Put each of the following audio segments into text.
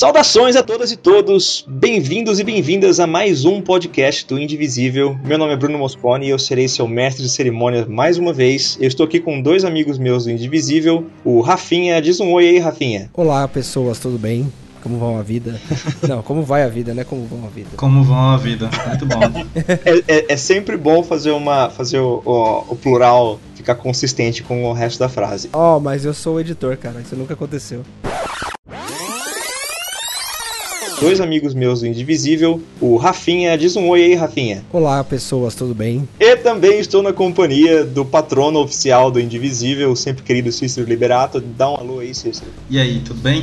Saudações a todas e todos, bem-vindos e bem-vindas a mais um podcast do Indivisível. Meu nome é Bruno Moscone e eu serei seu mestre de cerimônias mais uma vez. Eu estou aqui com dois amigos meus do Indivisível, o Rafinha. Diz um oi aí, Rafinha. Olá, pessoas, tudo bem? Como vão a vida? Não, como vai a vida, né? Como vão a vida? Como vão a vida, muito bom. é, é, é, sempre bom fazer uma fazer o, o, o, plural ficar consistente com o resto da frase. Oh, mas eu sou o editor, cara, isso nunca aconteceu dois amigos meus do Indivisível, o Rafinha. Diz um oi aí, Rafinha. Olá, pessoas, tudo bem? E também estou na companhia do patrono oficial do Indivisível, sempre querido Cícero Liberato. Dá um alô aí, Cícero. E aí, tudo bem?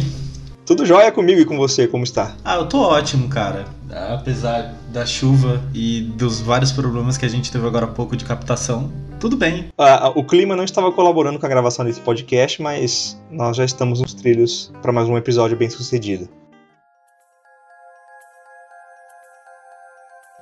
Tudo jóia comigo e com você, como está? Ah, eu tô ótimo, cara. Apesar da chuva e dos vários problemas que a gente teve agora há pouco de captação, tudo bem. Ah, o clima não estava colaborando com a gravação desse podcast, mas nós já estamos nos trilhos para mais um episódio bem sucedido.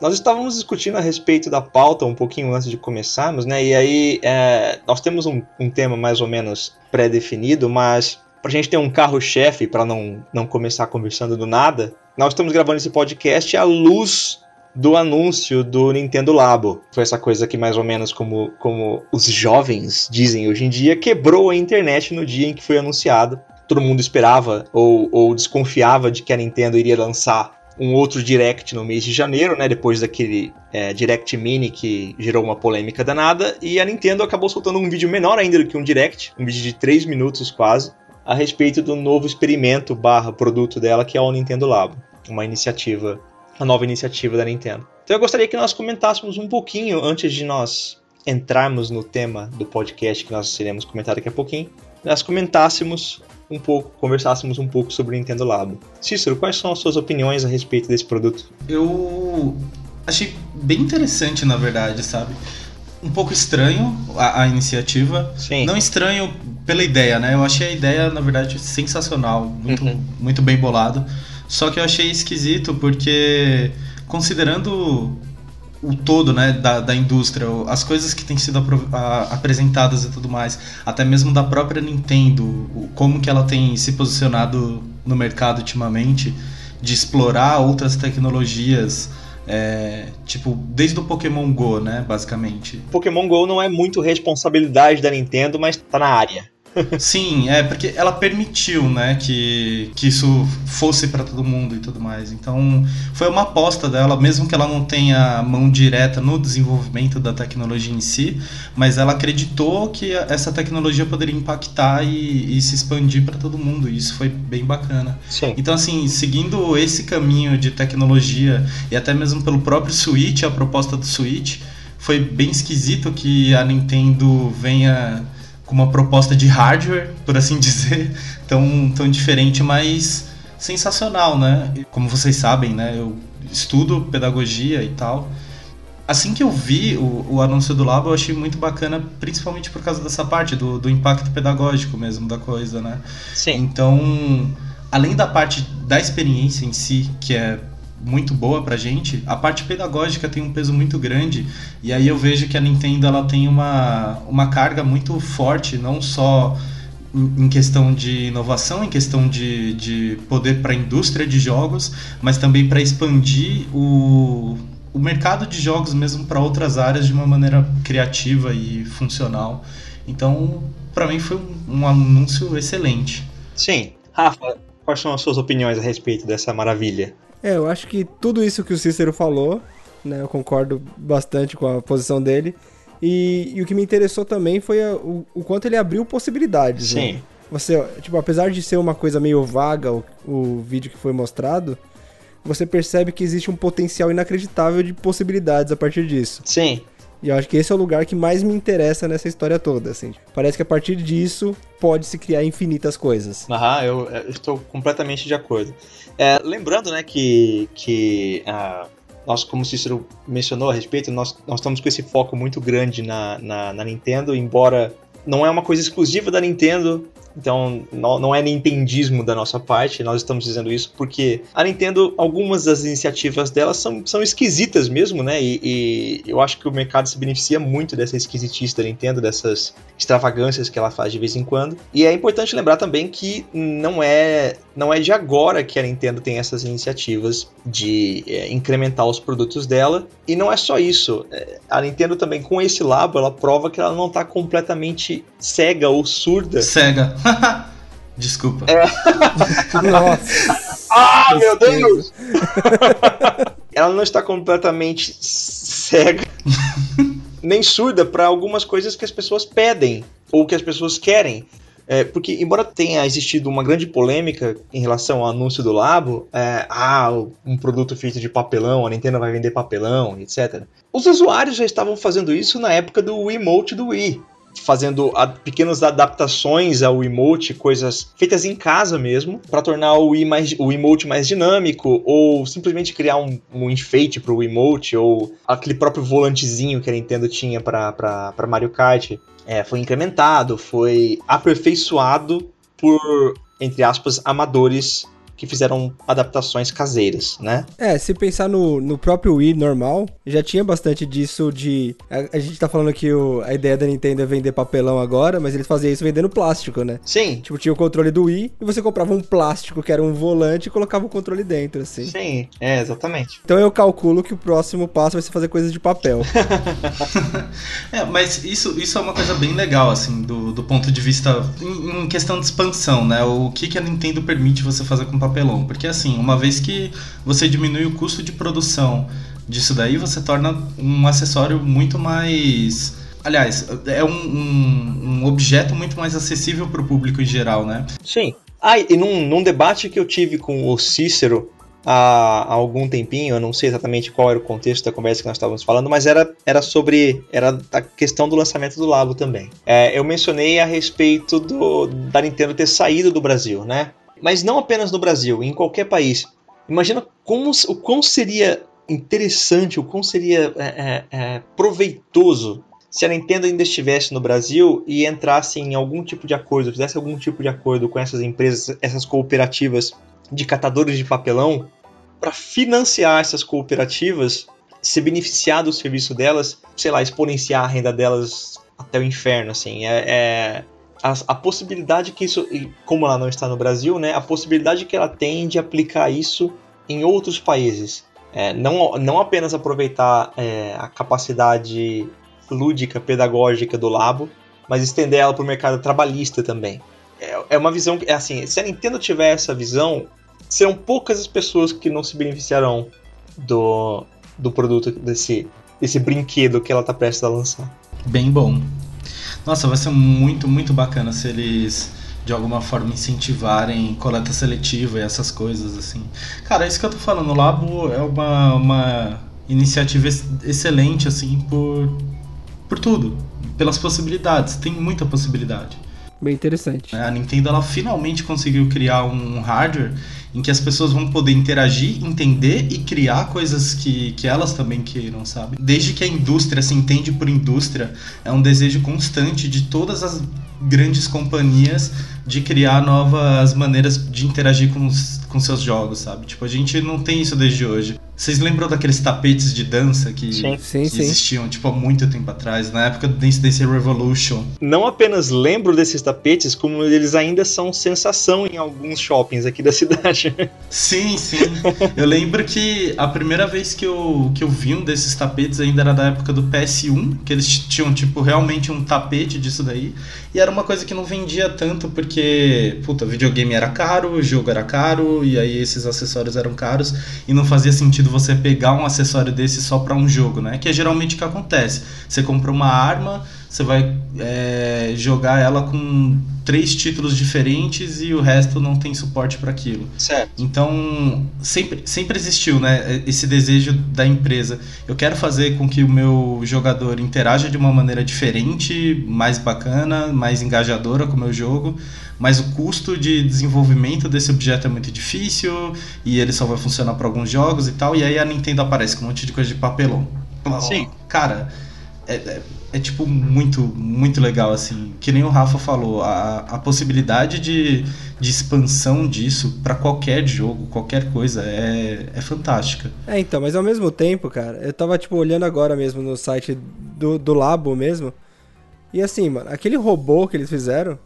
Nós estávamos discutindo a respeito da pauta um pouquinho antes de começarmos, né? E aí é, nós temos um, um, tema mais ou menos pré-definido, mas para a gente ter um carro-chefe para não, não começar conversando do nada, nós estamos gravando esse podcast à luz do anúncio do Nintendo Labo. Foi essa coisa que mais ou menos como, como os jovens dizem hoje em dia, quebrou a internet no dia em que foi anunciado. Todo mundo esperava ou, ou desconfiava de que a Nintendo iria lançar um outro Direct no mês de janeiro, né? Depois daquele é, Direct Mini que gerou uma polêmica danada. E a Nintendo acabou soltando um vídeo menor ainda do que um Direct, um vídeo de 3 minutos quase, a respeito do novo experimento barra produto dela, que é o Nintendo Labo. Uma iniciativa, a nova iniciativa da Nintendo. Então eu gostaria que nós comentássemos um pouquinho, antes de nós entrarmos no tema do podcast que nós iremos comentar daqui a pouquinho, nós comentássemos um pouco, conversássemos um pouco sobre o Nintendo Labo. Cícero, quais são as suas opiniões a respeito desse produto? Eu achei bem interessante, na verdade, sabe? Um pouco estranho a, a iniciativa. Sim. Não estranho pela ideia, né? Eu achei a ideia, na verdade, sensacional, muito, uhum. muito bem bolado. Só que eu achei esquisito porque, considerando o todo né, da, da indústria, as coisas que têm sido apresentadas e tudo mais, até mesmo da própria Nintendo, como que ela tem se posicionado no mercado ultimamente, de explorar outras tecnologias, é, tipo, desde o Pokémon Go, né, basicamente. Pokémon Go não é muito responsabilidade da Nintendo, mas tá na área. Sim, é porque ela permitiu, né, que, que isso fosse para todo mundo e tudo mais. Então, foi uma aposta dela, mesmo que ela não tenha mão direta no desenvolvimento da tecnologia em si, mas ela acreditou que essa tecnologia poderia impactar e, e se expandir para todo mundo. E isso foi bem bacana. Sim. Então, assim, seguindo esse caminho de tecnologia e até mesmo pelo próprio Switch, a proposta do Switch, foi bem esquisito que a Nintendo venha com uma proposta de hardware, por assim dizer, tão, tão diferente, mas sensacional, né? Como vocês sabem, né? Eu estudo pedagogia e tal. Assim que eu vi o, o anúncio do Labo, eu achei muito bacana, principalmente por causa dessa parte, do, do impacto pedagógico mesmo da coisa, né? Sim. Então, além da parte da experiência em si, que é muito boa pra gente, a parte pedagógica tem um peso muito grande. E aí eu vejo que a Nintendo ela tem uma, uma carga muito forte, não só em questão de inovação, em questão de, de poder para a indústria de jogos, mas também para expandir o, o mercado de jogos mesmo para outras áreas de uma maneira criativa e funcional. Então, para mim foi um, um anúncio excelente. Sim. Rafa, quais são as suas opiniões a respeito dessa maravilha? É, eu acho que tudo isso que o Cícero falou, né, eu concordo bastante com a posição dele. E, e o que me interessou também foi a, o, o, quanto ele abriu possibilidades. Sim. Né? Você, tipo, apesar de ser uma coisa meio vaga o, o vídeo que foi mostrado, você percebe que existe um potencial inacreditável de possibilidades a partir disso. Sim. E eu acho que esse é o lugar que mais me interessa nessa história toda, assim. Parece que a partir disso pode se criar infinitas coisas. Aham, eu, eu estou completamente de acordo. É, lembrando, né, que, que uh, nós, como o Cícero mencionou a respeito, nós, nós estamos com esse foco muito grande na, na, na Nintendo, embora não é uma coisa exclusiva da Nintendo, Então não, não é nintendismo da nossa parte, nós estamos dizendo isso porque a Nintendo, algumas das iniciativas dela são, são esquisitas mesmo, né? E, e eu acho que o mercado se beneficia muito dessa esquisitice da Nintendo, dessas extravagâncias que ela faz de vez em quando. E é importante lembrar também que não é, não é de agora que a Nintendo tem essas iniciativas de é, incrementar os produtos dela. E não é só isso. É, a Nintendo também, com esse labo, ela prova que ela não está completamente cega ou surda. Cega. Desculpa. É. Nossa. ah, meu Deus! ela não está completamente cega nem surda para algumas coisas que as pessoas pedem ou que as pessoas querem. É, porque, embora tenha existido uma grande polêmica em relação ao anúncio do Labo, é, ah, um produto feito de papelão, a Nintendo vai vender papelão, etc. Os usuários já estavam fazendo isso na época do emote do Wii fazendo pequenas adaptações ao emote, coisas feitas em casa mesmo, para tornar o, mais, o emote mais dinâmico, ou simplesmente criar um, um enfeite para o emote, ou aquele próprio volantezinho que a Nintendo tinha para Mario Kart. É, foi incrementado, foi aperfeiçoado por, entre aspas, amadores que fizeram adaptações caseiras, né? É, se pensar no, no próprio Wii normal, já tinha bastante disso de. A, a gente tá falando que o, a ideia da Nintendo é vender papelão agora, mas eles faziam isso vendendo plástico, né? Sim. Tipo, tinha o controle do Wii e você comprava um plástico que era um volante e colocava o controle dentro, assim. Sim, é, exatamente. Então eu calculo que o próximo passo vai ser fazer coisas de papel. é, mas isso, isso é uma coisa bem legal, assim, do, do ponto de vista em, em questão de expansão, né? O que, que a Nintendo permite você fazer com papelão. Porque assim, uma vez que você diminui o custo de produção disso daí, você torna um acessório muito mais. Aliás, é um, um, um objeto muito mais acessível para o público em geral, né? Sim. Ah, e num, num debate que eu tive com o Cícero há, há, algum tempinho, eu não sei exatamente qual era o contexto da conversa que nós estávamos falando, mas era, era sobre era a questão do lançamento do Labo também. É, eu mencionei a respeito do, da Nintendo ter saído do Brasil, né? Mas não apenas no Brasil, em qualquer país. Imagina como, o quão seria interessante, o quão seria é, é, é, proveitoso se a Nintendo ainda estivesse no Brasil e entrasse em algum tipo de acordo, fizesse algum tipo de acordo com essas empresas, essas cooperativas de catadores de papelão, para financiar essas cooperativas, se beneficiar do serviço delas, sei lá, exponenciar a renda delas até o inferno, assim. É, é, a, a, possibilidade que isso, como ela não está no Brasil, né, a possibilidade que ela tem de aplicar isso em outros países. É, não, não apenas aproveitar é, a capacidade lúdica, pedagógica do Labo, mas estender ela para o mercado trabalhista também. É, é uma visão que, é assim, se a Nintendo tiver essa visão, serão poucas as pessoas que não se beneficiarão do, do produto, desse, desse brinquedo que ela está prestes a lançar. Bem bom. Nossa, vai ser muito, muito bacana se eles de alguma forma incentivarem coleta seletiva e essas coisas assim. Cara, é isso que eu tô falando, o Labo é uma, uma iniciativa excelente assim por por tudo, pelas possibilidades, tem muita possibilidade. Bem interessante. A Nintendo ela finalmente conseguiu criar um hardware em que as pessoas vão poder interagir, entender e criar coisas que, que elas também queiram, sabe? Desde que a indústria se entende por indústria, é um desejo constante de todas as grandes companhias de criar novas maneiras de interagir com, os, com seus jogos, sabe? Tipo, a gente não tem isso desde hoje. Vocês lembram daqueles tapetes de dança que, sim, sim, que sim. existiam, tipo, há muito tempo atrás, na época do Dance Dance Revolution? Não apenas lembro desses tapetes, como eles ainda são sensação em alguns shoppings aqui da cidade. Sim, sim. eu lembro que a primeira vez que eu, que eu vi um desses tapetes ainda era da época do PS1, que eles tinham, tipo, realmente um tapete disso daí. E era uma coisa que não vendia tanto, porque, puta, videogame era caro, o jogo era caro, e aí esses acessórios eram caros, e não fazia sentido sentido você pegar um acessório desse só para um jogo, né? Que é geralmente o que acontece. Você compra uma arma, você vai é, jogar ela com três títulos diferentes e o resto não tem suporte para aquilo. Certo. Então, sempre, sempre existiu, né, esse desejo da empresa. Eu quero fazer com que o meu jogador interaja de uma maneira diferente, mais bacana, mais engajadora com o meu jogo, mas o custo de desenvolvimento desse objeto é muito difícil e ele só vai funcionar para alguns jogos e tal. E aí a Nintendo aparece com um monte de coisa de papelão. Sim. Cara, é, é, é, tipo muito, muito legal, assim. Que nem o Rafa falou, a, a possibilidade de, de expansão disso para qualquer jogo, qualquer coisa, é, é fantástica. É, então, mas ao mesmo tempo, cara, eu tava, tipo, olhando agora mesmo no site do, do Labo mesmo. E assim, mano, aquele robô que eles fizeram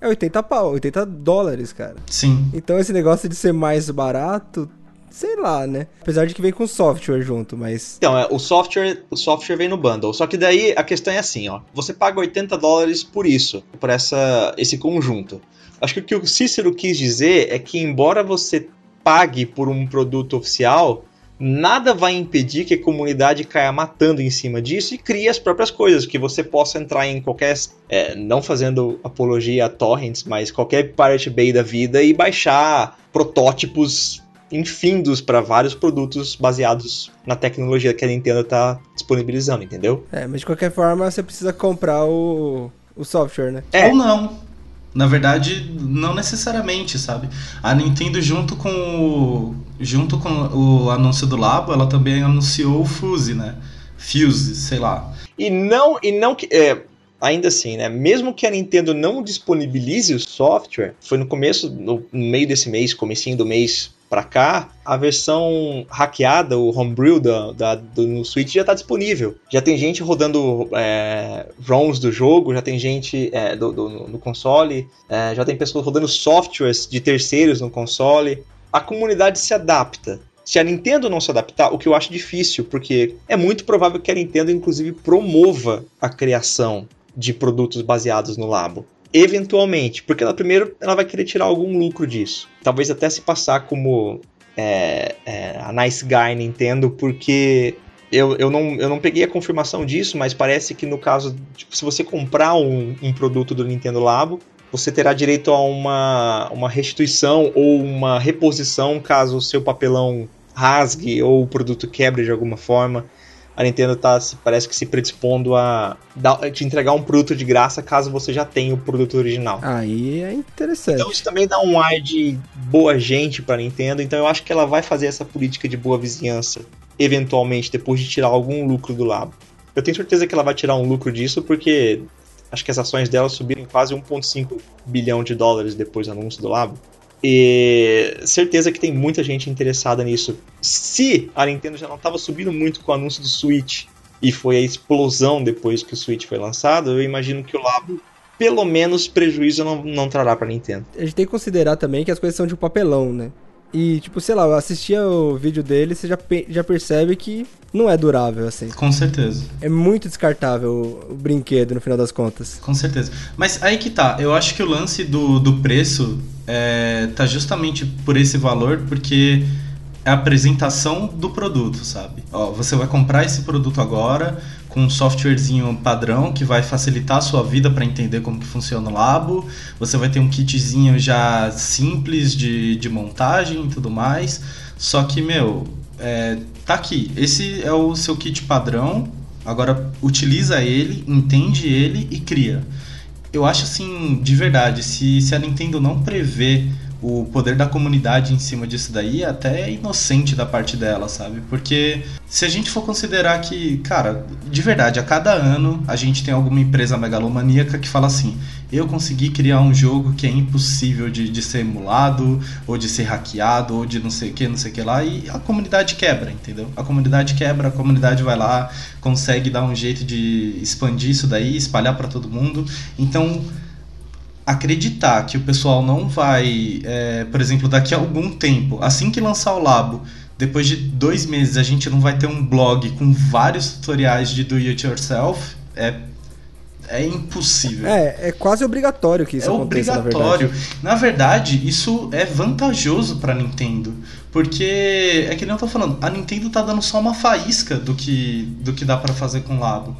é 80 pau, 80 dólares, cara. Sim. Então esse negócio de ser mais barato sei lá, né? Apesar de que vem com software junto, mas. Então, é, o software, o software vem no bundle. Só que daí a questão é assim, ó. Você paga 80 dólares por isso, por essa, esse conjunto. Acho que o que o Cícero quis dizer é que, embora você pague por um produto oficial, nada vai impedir que a comunidade caia matando em cima disso e crie as próprias coisas, que você possa entrar em qualquer, é, não fazendo apologia a torrents, mas qualquer Pirate Bay da vida e baixar protótipos infindos para vários produtos baseados na tecnologia que a Nintendo está disponibilizando, entendeu? É, mas de qualquer forma você precisa comprar o, o software, né? É. Ou não. Na verdade, não necessariamente, sabe? A Nintendo junto com o, junto com o anúncio do Labo, ela também anunciou o Fuse, né? Fuse, sei lá. E não e não que é, ainda assim, né? Mesmo que a Nintendo não disponibilize o software, foi no começo, no meio desse mês, comecinho do mês para cá, a versão hackeada, o homebrew da, da, do, no Switch já está disponível. Já tem gente rodando é, ROMs do jogo, já tem gente é, do, do, no console, é, já tem pessoas rodando softwares de terceiros no console. A comunidade se adapta. Se a Nintendo não se adaptar, o que eu acho difícil, porque é muito provável que a Nintendo, inclusive, promova a criação de produtos baseados no Labo eventualmente, porque ela primeiro ela vai querer tirar algum lucro disso. Talvez até se passar como é, é, a nice guy Nintendo, porque eu, eu, não, eu não peguei a confirmação disso, mas parece que no caso, tipo, se você comprar um, um produto do Nintendo Labo, você terá direito a uma, uma restituição ou uma reposição caso o seu papelão rasgue ou o produto quebre de alguma forma a Nintendo tá, parece que se predispondo a dar, te entregar um produto de graça caso você já tenha o produto original. Aí é interessante. Então isso também dá um ar de boa gente pra Nintendo, então eu acho que ela vai fazer essa política de boa vizinhança, eventualmente, depois de tirar algum lucro do labo. Eu tenho certeza que ela vai tirar um lucro disso, porque acho que as ações dela subiram quase 1,5 bilhão de dólares depois do anúncio do labo. E certeza que tem muita gente interessada nisso. Se a Nintendo já não estava subindo muito com o anúncio do Switch e foi a explosão depois que o Switch foi lançado, eu imagino que o Labo, pelo menos, prejuízo não, não trará para Nintendo. A gente tem que considerar também que as coisas são de papelão, né? E, tipo, sei lá, eu assistia o vídeo dele, você já, já percebe que não é durável, assim. Com certeza. É muito descartável o, o brinquedo, no final das contas. Com certeza. Mas aí que tá, eu acho que o lance do, do preço é, tá justamente por esse valor, porque é a apresentação do produto, sabe? Ó, você vai comprar esse produto agora com um softwarezinho padrão que vai facilitar a sua vida para entender como que funciona o labo. Você vai ter um kitzinho já simples de, de montagem e tudo mais. Só que, meu, é, tá aqui. Esse é o seu kit padrão. Agora utiliza ele, entende ele e cria. Eu acho assim, de verdade, se, se a Nintendo não prevê o poder da comunidade em cima disso daí é até inocente da parte dela, sabe? Porque se a gente for considerar que, cara, de verdade, a cada ano a gente tem alguma empresa megalomaníaca que fala assim: eu consegui criar um jogo que é impossível de, de ser emulado, ou de ser hackeado, ou de não sei o que, não sei o que lá, e a comunidade quebra, entendeu? A comunidade quebra, a comunidade vai lá, consegue dar um jeito de expandir isso daí, espalhar para todo mundo. Então acreditar que o pessoal não vai, é, por exemplo, daqui a algum tempo, assim que lançar o Labo, depois de dois meses a gente não vai ter um blog com vários tutoriais de do it yourself, é é impossível. É, é quase obrigatório que isso é aconteça, obrigatório. na verdade. Na verdade, isso é vantajoso para Nintendo, porque é que nem eu tô falando, a Nintendo tá dando só uma faísca do que do que dá para fazer com o Labo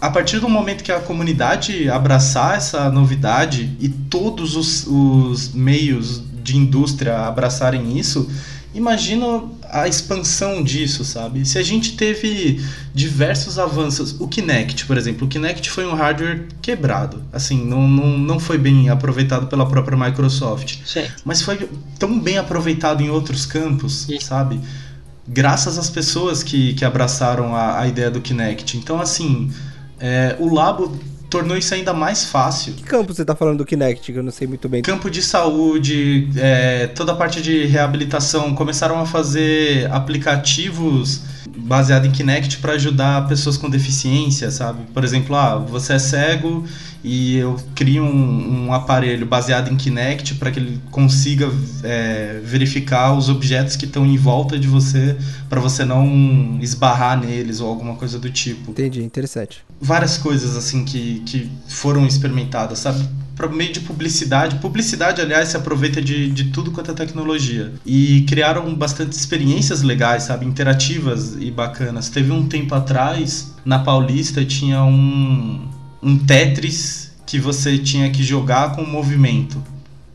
a partir do momento que a comunidade abraçar essa novidade e todos os, os meios de indústria abraçarem isso, imagina a expansão disso, sabe? Se a gente teve diversos avanços, o Kinect, por exemplo, o Kinect foi um hardware quebrado, assim, não, não, não foi bem aproveitado pela própria Microsoft, Sim. mas foi tão bem aproveitado em outros campos, Sim. sabe? graças às pessoas que, que abraçaram a, a ideia do Kinect. Então, assim, é, o Labo tornou isso ainda mais fácil. Que campo você está falando do Kinect, que eu não sei muito bem. Campo de saúde, é, toda a parte de reabilitação. Começaram a fazer aplicativos baseados em Kinect para ajudar pessoas com deficiência, sabe? Por exemplo, ah, você é cego e eu crio um, um aparelho baseado em Kinect para que ele consiga é, verificar os objetos que estão em volta de você para você não esbarrar neles ou alguma coisa do tipo. Entendi, interessante. Várias coisas assim que, que foram experimentadas, sabe? Para meio de publicidade. Publicidade, aliás, se aproveita de, de tudo quanto é tecnologia. E criaram bastante experiências legais, sabe? Interativas e bacanas. Teve um tempo atrás, na Paulista, tinha um, um Tetris que você tinha que jogar com movimento.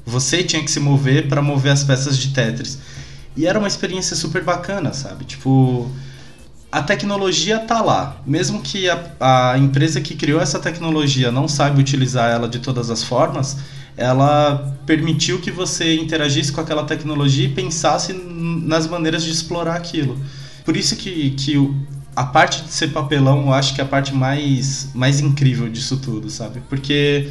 Você tinha que se mover para mover as peças de Tetris. E era uma experiência super bacana, sabe? Tipo, a tecnologia tá lá. Mesmo que a, a empresa que criou essa tecnologia não saiba utilizar ela de todas as formas, ela permitiu que você interagisse com aquela tecnologia e pensasse nas maneiras de explorar aquilo. Por isso que, que a parte de ser papelão, eu acho que é a parte mais, mais incrível disso tudo, sabe? Porque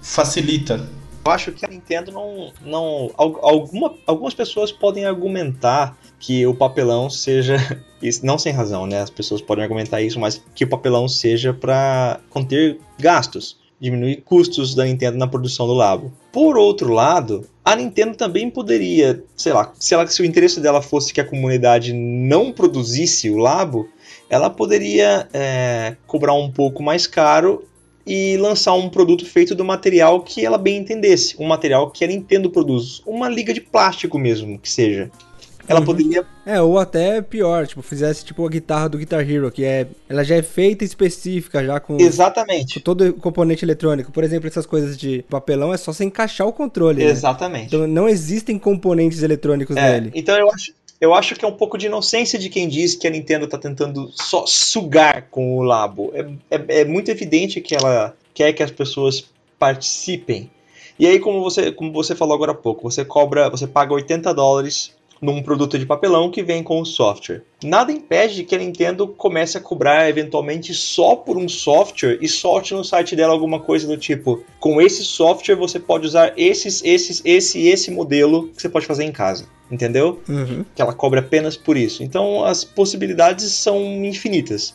facilita. Eu acho que a Nintendo não. não alguma, algumas pessoas podem argumentar que o papelão seja. Não sem razão, né? As pessoas podem argumentar isso, mas que o papelão seja para conter gastos diminuir custos da Nintendo na produção do Labo. Por outro lado, a Nintendo também poderia, sei lá, se, ela, se o interesse dela fosse que a comunidade não produzisse o Labo, ela poderia é, cobrar um pouco mais caro e lançar um produto feito do material que ela bem entendesse, um material que a Nintendo produz, uma liga de plástico mesmo, que seja. Ela uhum. poderia. É, ou até pior, tipo, fizesse tipo a guitarra do Guitar Hero, que é. Ela já é feita específica, já com. Exatamente. Com todo o componente eletrônico. Por exemplo, essas coisas de papelão é só você encaixar o controle. Né? Exatamente. Né? Então não existem componentes eletrônicos é, nele. Então eu acho eu acho que é um pouco de inocência de quem diz que a Nintendo está tentando só sugar com o Labo. É, é, é, muito evidente que ela quer que as pessoas participem. E aí, como você, como você falou agora há pouco, você cobra, você paga 80 dólares num produto de papelão que vem com o software. Nada impede que a Nintendo comece a cobrar eventualmente só por um software e solte no site dela alguma coisa do tipo: com esse software você pode usar esses, esses, esse e esse modelo que você pode fazer em casa. Entendeu? Uhum. Que ela cobre apenas por isso. Então as possibilidades são infinitas.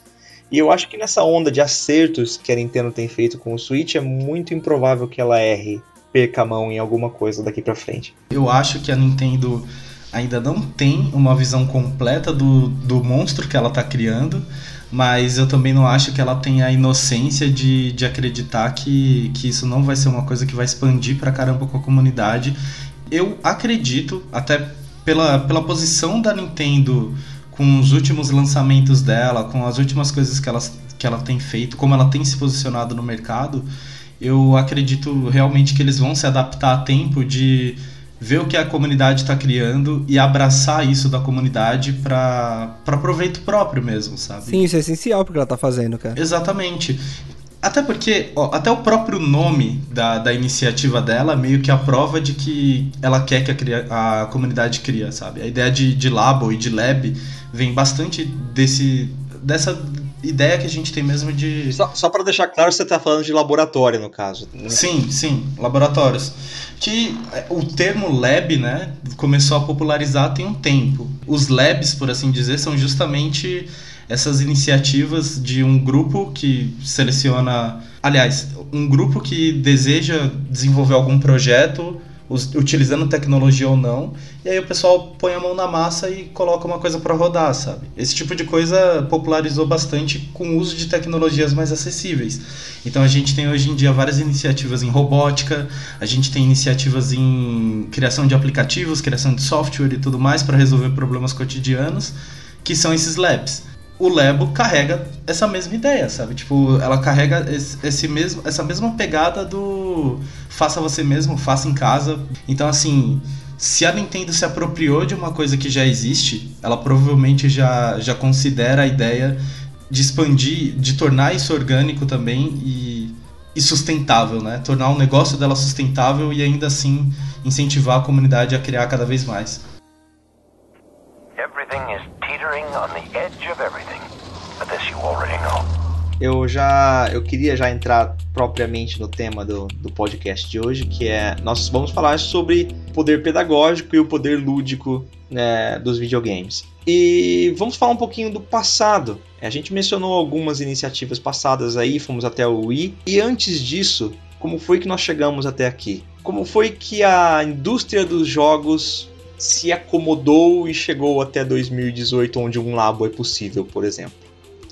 E eu acho que nessa onda de acertos que a Nintendo tem feito com o Switch, é muito improvável que ela erre, perca a mão em alguma coisa daqui para frente. Eu acho que a Nintendo ainda não tem uma visão completa do, do monstro que ela está criando, mas eu também não acho que ela tenha a inocência de, de acreditar que, que isso não vai ser uma coisa que vai expandir para caramba com a comunidade. Eu acredito, até pela, pela posição da Nintendo com os últimos lançamentos dela, com as últimas coisas que ela, que ela tem feito, como ela tem se posicionado no mercado, eu acredito realmente que eles vão se adaptar a tempo de ver o que a comunidade está criando e abraçar isso da comunidade para proveito próprio mesmo, sabe? Sim, isso é essencial porque ela está fazendo, cara. Exatamente. Até porque, ó, até o próprio nome da, da iniciativa dela meio que a prova de que ela quer que a, cria, a comunidade cria, sabe? A ideia de, de labo e de lab vem bastante desse, dessa ideia que a gente tem mesmo de. Só, só para deixar claro, você está falando de laboratório, no caso. Né? Sim, sim, laboratórios. Que é, o termo lab, né, começou a popularizar tem um tempo. Os labs, por assim dizer, são justamente essas iniciativas de um grupo que seleciona. Aliás, um grupo que deseja desenvolver algum projeto utilizando tecnologia ou não, e aí o pessoal põe a mão na massa e coloca uma coisa para rodar, sabe? Esse tipo de coisa popularizou bastante com o uso de tecnologias mais acessíveis. Então a gente tem hoje em dia várias iniciativas em robótica, a gente tem iniciativas em criação de aplicativos, criação de software e tudo mais para resolver problemas cotidianos, que são esses labs o Lebo carrega essa mesma ideia, sabe? Tipo, ela carrega esse mesmo, essa mesma pegada do faça você mesmo, faça em casa. Então, assim, se a Nintendo se apropriou de uma coisa que já existe, ela provavelmente já, já considera a ideia de expandir, de tornar isso orgânico também e, e sustentável, né? Tornar o negócio dela sustentável e ainda assim incentivar a comunidade a criar cada vez mais. Everything is teetering on the edge of everything. But this you already know. Eu já eu queria já entrar propriamente no tema do, do podcast de hoje, que é nós vamos falar sobre o poder pedagógico e o poder lúdico né, dos videogames. E vamos falar um pouquinho do passado. A gente mencionou algumas iniciativas passadas aí, fomos até o Wii. E antes disso, como foi que nós chegamos até aqui? Como foi que a indústria dos jogos se acomodou e chegou até 2018, onde um labo é possível, por exemplo?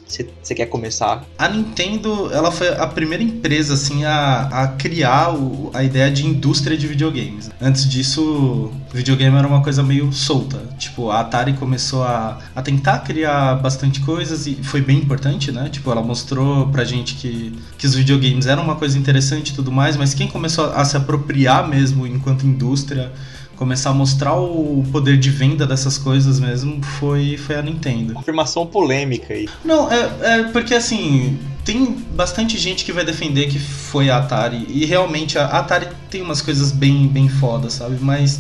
Você quer começar? A Nintendo, ela foi a primeira empresa assim a, a criar o, a ideia de indústria de videogames. Antes disso, videogame era uma coisa meio solta. Tipo, a Atari começou a, a tentar criar bastante coisas e foi bem importante, né? Tipo, ela mostrou pra gente que, que os videogames eram uma coisa interessante e tudo mais, mas quem começou a se apropriar mesmo enquanto indústria começar a mostrar o poder de venda dessas coisas mesmo foi, foi a Nintendo. Afirmação polêmica aí. Não, é, é porque assim, tem bastante gente que vai defender que foi a Atari. E realmente a Atari tem umas coisas bem, bem fodas, sabe? Mas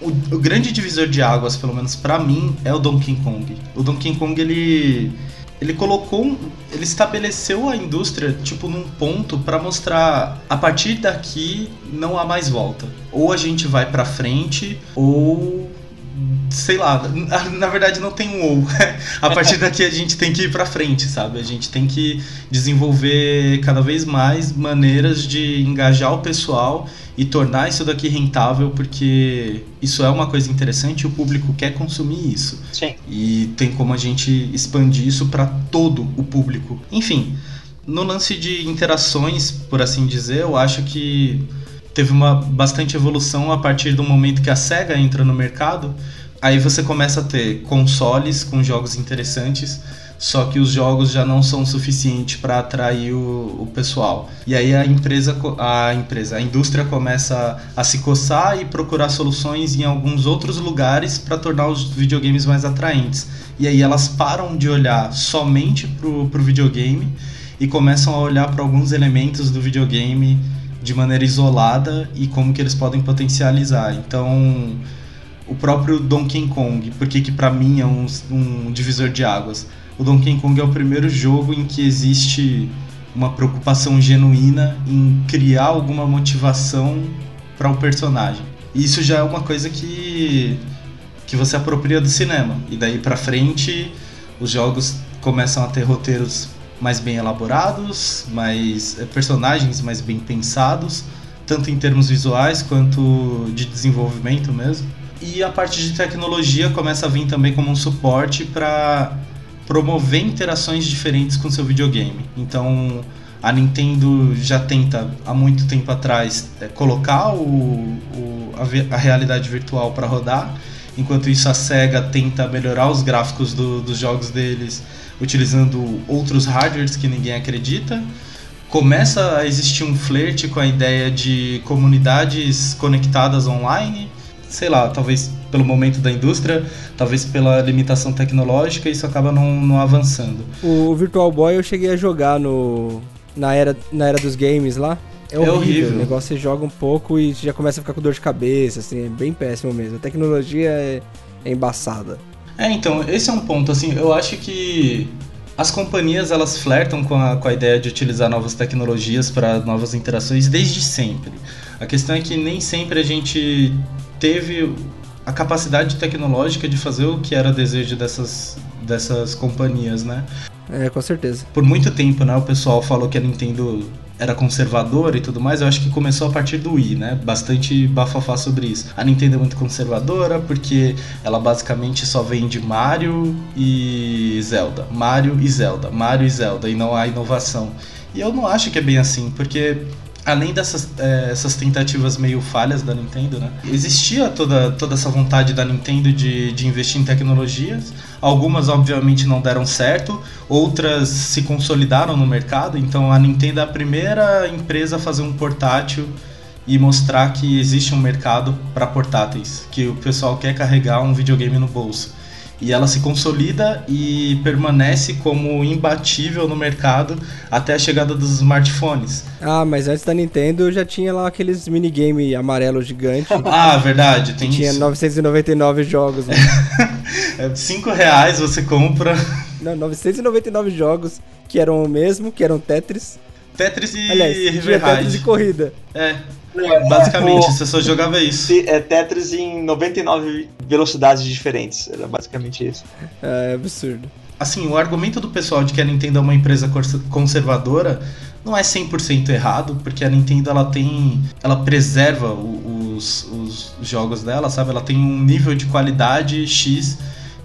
o, o grande divisor de águas, pelo menos para mim, é o Donkey Kong. O Donkey Kong ele ele colocou, ele estabeleceu a indústria tipo num ponto para mostrar a partir daqui não há mais volta. Ou a gente vai para frente ou sei lá, na verdade não tem um ou. a partir daqui a gente tem que ir para frente, sabe? A gente tem que desenvolver cada vez mais maneiras de engajar o pessoal e tornar isso daqui rentável, porque isso é uma coisa interessante e o público quer consumir isso. Sim. E tem como a gente expandir isso para todo o público. Enfim, no lance de interações, por assim dizer, eu acho que teve uma bastante evolução a partir do momento que a Sega entra no mercado. Aí você começa a ter consoles com jogos interessantes só que os jogos já não são suficientes para atrair o, o, pessoal. E aí a empresa, a empresa, a indústria começa a se coçar e procurar soluções em alguns outros lugares para tornar os videogames mais atraentes. E aí elas param de olhar somente pro, pro videogame e começam a olhar para alguns elementos do videogame de maneira isolada e como que eles podem potencializar. Então, o próprio Donkey Kong, porque que para mim é um, um divisor de águas o Donkey Kong é o primeiro jogo em que existe uma preocupação genuína em criar alguma motivação para o um personagem. E isso já é uma coisa que que você apropria do cinema. E daí para frente, os jogos começam a ter roteiros mais bem elaborados, mais eh, personagens mais bem pensados, tanto em termos visuais quanto de desenvolvimento mesmo. E a parte de tecnologia começa a vir também como um suporte para promover interações diferentes com seu videogame. Então, a Nintendo já tenta há muito tempo atrás é, colocar o, o a, a, realidade virtual para rodar, enquanto isso a Sega tenta melhorar os gráficos do, dos jogos deles utilizando outros hardwares que ninguém acredita. Começa a existir um flerte com a ideia de comunidades conectadas online, sei lá, talvez pelo momento da indústria, talvez pela limitação tecnológica, isso acaba não, não avançando. O Virtual Boy eu cheguei a jogar no na era, na era dos games lá. É horrível. é horrível. O negócio você joga um pouco e já começa a ficar com dor de cabeça, assim, é bem péssimo mesmo. A tecnologia é, é embaçada. É, então, esse é um ponto, assim, eu acho que as companhias elas flertam com a, com a ideia de utilizar novas tecnologias para novas interações desde sempre. A questão é que nem sempre a gente teve a capacidade tecnológica de fazer o que era desejo dessas, dessas companhias, né? É, com certeza. Por muito tempo, né, o pessoal falou que a Nintendo era conservadora e tudo mais, eu acho que começou a partir do Wii, né? Bastante bafafá sobre isso. A Nintendo é muito conservadora porque ela basicamente só vende Mario e Zelda. Mario e Zelda. Mario e Zelda, e não há inovação. E eu não acho que é bem assim, porque além dessas é, essas tentativas meio falhas da Nintendo, né? Existia toda, toda essa vontade da Nintendo de, de investir em tecnologias. Algumas, obviamente, não deram certo, outras se consolidaram no mercado. Então, a Nintendo é a primeira empresa a fazer um portátil e mostrar que existe um mercado para portáteis, que o pessoal quer carregar um videogame no bolso. E ela se consolida e permanece como imbatível no mercado até a chegada dos smartphones. Ah, mas antes da Nintendo já tinha lá aqueles minigame amarelo gigante. ah, verdade, tem tinha isso. 999 jogos. Né? é, 5 reais você compra. Não, 999 jogos que eram o mesmo, que eram Tetris. Tetris e Aliás, River Tetris e corrida. É, Basicamente, você só jogava isso. É Tetris em 99 velocidades diferentes. Era basicamente isso. É absurdo. Assim, o argumento do pessoal de que a Nintendo é uma empresa conservadora não é 100% errado, porque a Nintendo ela tem. Ela preserva os, os jogos dela, sabe? Ela tem um nível de qualidade X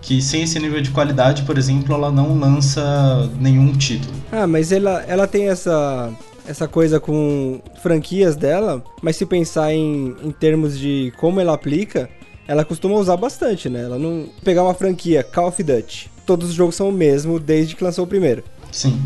que sem esse nível de qualidade, por exemplo, ela não lança nenhum título. Ah, mas ela, ela tem essa essa coisa com franquias dela, mas se pensar em, em termos de como ela aplica, ela costuma usar bastante, né? Ela não. Pegar uma franquia, Call of Duty, todos os jogos são o mesmo desde que lançou o primeiro. Sim.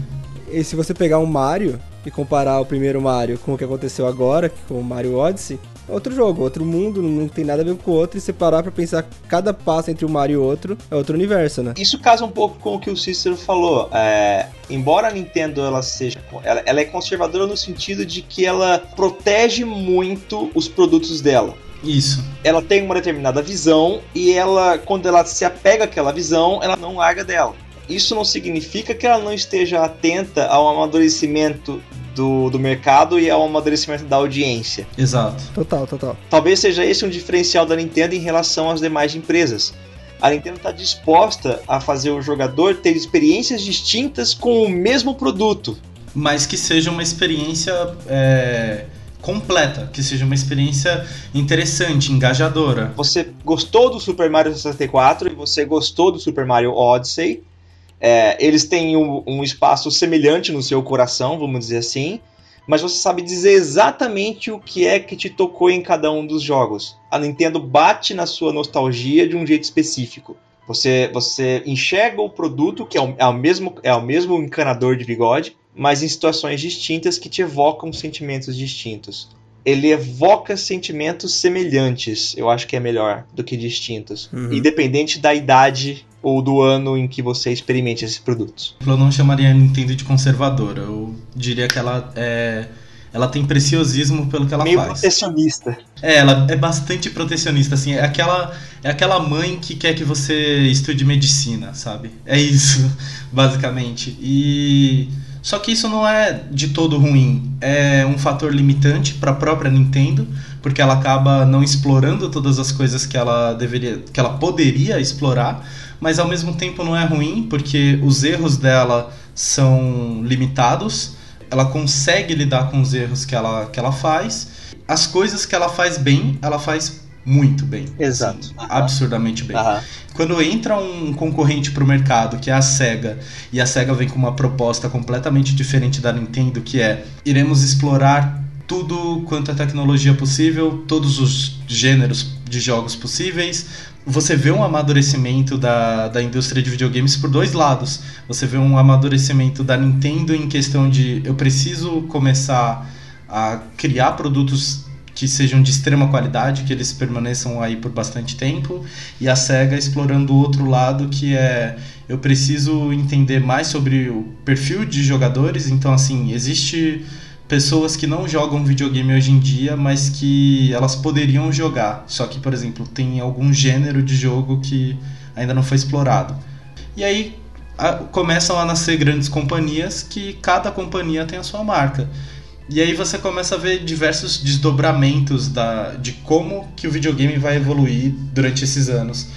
E se você pegar um Mario e comparar o primeiro Mario com o que aconteceu agora, com o Mario Odyssey, outro jogo, outro mundo, não tem nada a ver com o outro, e você parar pra pensar cada passo entre um Mario e outro é outro universo, né? Isso casa um pouco com o que o Cícero falou. É, embora a Nintendo ela seja. Ela, ela é conservadora no sentido de que ela protege muito os produtos dela. Isso. Ela tem uma determinada visão e ela, quando ela se apega àquela visão, ela não larga dela. Isso não significa que ela não esteja atenta ao amadurecimento do, do mercado e ao amadurecimento da audiência. Exato. Total, total. Talvez seja esse um diferencial da Nintendo em relação às demais empresas. A Nintendo está disposta a fazer o jogador ter experiências distintas com o mesmo produto. Mas que seja uma experiência é, completa, que seja uma experiência interessante, engajadora. Você gostou do Super Mario 64 e você gostou do Super Mario Odyssey é, eles têm um, um, espaço semelhante no seu coração, vamos dizer assim, mas você sabe dizer exatamente o que é que te tocou em cada um dos jogos. A Nintendo bate na sua nostalgia de um jeito específico. Você, você enxerga o produto, que é o, é o, mesmo, é o mesmo encanador de bigode, mas em situações distintas que te evocam sentimentos distintos. Ele evoca sentimentos semelhantes, eu acho que é melhor do que distintos, uhum. independente da idade ou do ano em que você experimente esses produtos. Eu não chamaria a Nintendo de conservadora. Eu diria que ela é ela tem preciosismo pelo que ela Meio faz. Meio protecionista. É, ela é bastante protecionista, assim, é aquela, é aquela mãe que quer que você estude medicina, sabe? É isso, basicamente. E só que isso não é de todo ruim, é um fator limitante para a própria Nintendo, porque ela acaba não explorando todas as coisas que ela deveria, que ela poderia explorar mas ao mesmo tempo não é ruim, porque os erros dela são limitados, ela consegue lidar com os erros que ela, que ela faz. As coisas que ela faz bem, ela faz muito bem. Exato. Assim. Absurdamente bem. Quando entra um concorrente para o mercado, que é a SEGA, e a SEGA vem com uma proposta completamente diferente da Nintendo, que é iremos explorar tudo quanto é tecnologia possível, todos os gêneros de jogos possíveis, você vê um amadurecimento da, da indústria de videogames por dois lados. Você vê um amadurecimento da Nintendo em questão de eu preciso começar a criar produtos que sejam de extrema qualidade, que eles permaneçam aí por bastante tempo, e a SEGA explorando o outro lado que é eu preciso entender mais sobre o perfil de jogadores, então assim, existe pessoas que não jogam videogame hoje em dia, mas que elas poderiam jogar. Só que, por exemplo, tem algum gênero de jogo que ainda não foi explorado. E aí a, começam a nascer grandes companhias que cada companhia tem a sua marca. E aí você começa a ver diversos desdobramentos da, de como que o videogame vai evoluir durante esses anos.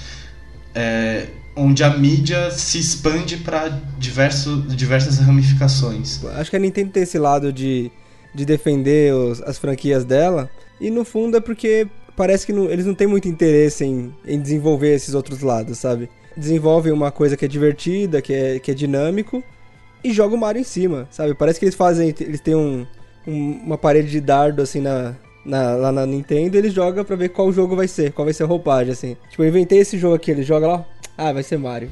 É, onde a mídia se expande para diversas ramificações. Acho que a Nintendo tem esse lado de de defender os, as franquias dela. E no fundo é porque parece que não, eles não têm muito interesse em, em desenvolver esses outros lados, sabe? Desenvolvem uma coisa que é divertida, que é, que é dinâmico, e joga o Mario em cima, sabe? Parece que eles fazem. Eles têm um, um, uma parede de dardo assim na, na, lá na Nintendo e eles jogam pra ver qual jogo vai ser, qual vai ser a roupagem, assim. Tipo, eu inventei esse jogo aqui, ele joga lá, ah, vai ser Mario.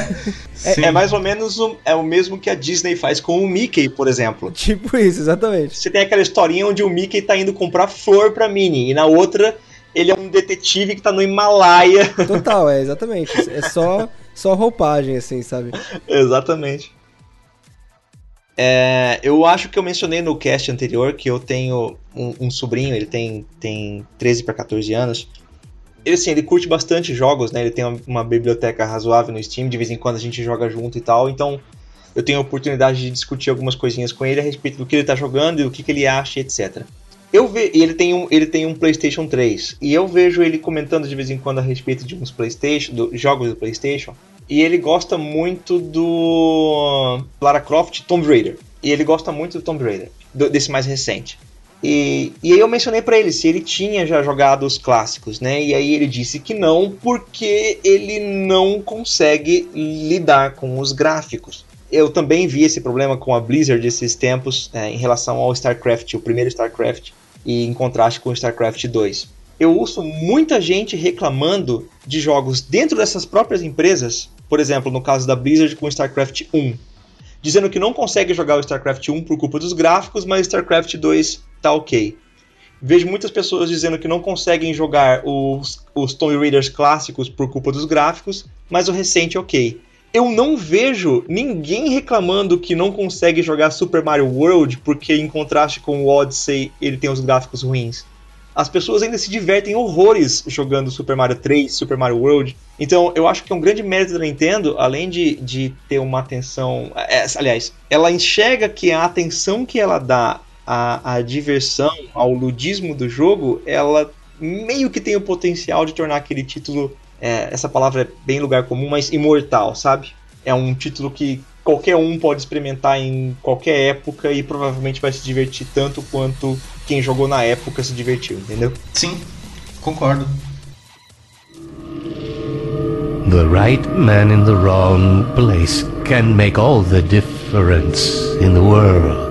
é, é, mais ou menos o, é o mesmo que a Disney faz com o Mickey, por exemplo. Tipo isso, exatamente. Você tem aquela historinha onde o Mickey tá indo comprar flor pra Minnie, e na outra ele é um detetive que tá no Himalaia. Total, é, exatamente. É só, só roupagem, assim, sabe? exatamente. É, eu acho que eu mencionei no cast anterior que eu tenho um, um sobrinho, ele tem, tem 13 para 14 anos. Ele, assim, ele curte bastante jogos, né? Ele tem uma, uma, biblioteca razoável no Steam, de vez em quando a gente joga junto e tal. Então, eu tenho a oportunidade de discutir algumas coisinhas com ele a respeito do que ele tá jogando e o que, que ele acha, etc. Eu ve ele tem um ele tem um PlayStation 3 e eu vejo ele comentando de vez em quando a respeito de uns PlayStation, do, jogos do PlayStation. E ele gosta muito do Lara Croft Tomb Raider. E ele gosta muito do Tomb Raider, do, desse mais recente. E, e aí eu mencionei para ele se ele tinha já jogado os clássicos, né? E aí ele disse que não, porque ele não consegue lidar com os gráficos. Eu também vi esse problema com a Blizzard esses tempos é, em relação ao StarCraft, o primeiro StarCraft, e em contraste com o StarCraft 2 eu ouço muita gente reclamando de jogos dentro dessas próprias empresas, por exemplo, no caso da Blizzard com StarCraft 1, dizendo que não consegue jogar o StarCraft 1 por culpa dos gráficos, mas StarCraft 2 tá ok. Vejo muitas pessoas dizendo que não conseguem jogar os, os Tomb Raiders clássicos por culpa dos gráficos, mas o recente é ok. Eu não vejo ninguém reclamando que não consegue jogar Super Mario World porque, em contraste com o Odyssey, ele tem os gráficos ruins as pessoas ainda se divertem horrores jogando Super Mario 3, Super Mario World. Então, eu acho que é um grande mérito da Nintendo, além de, de ter uma atenção. É, aliás, ela enxerga que a atenção que ela dá à, à diversão, ao ludismo do jogo, ela meio que tem o potencial de tornar aquele título. É, essa palavra é bem lugar comum, mas imortal, sabe? É um título que qualquer um pode experimentar em qualquer época e provavelmente vai se divertir tanto quanto quem jogou na época se divertiu, entendeu? Sim, concordo. The right man in the wrong place can make all the difference in the world.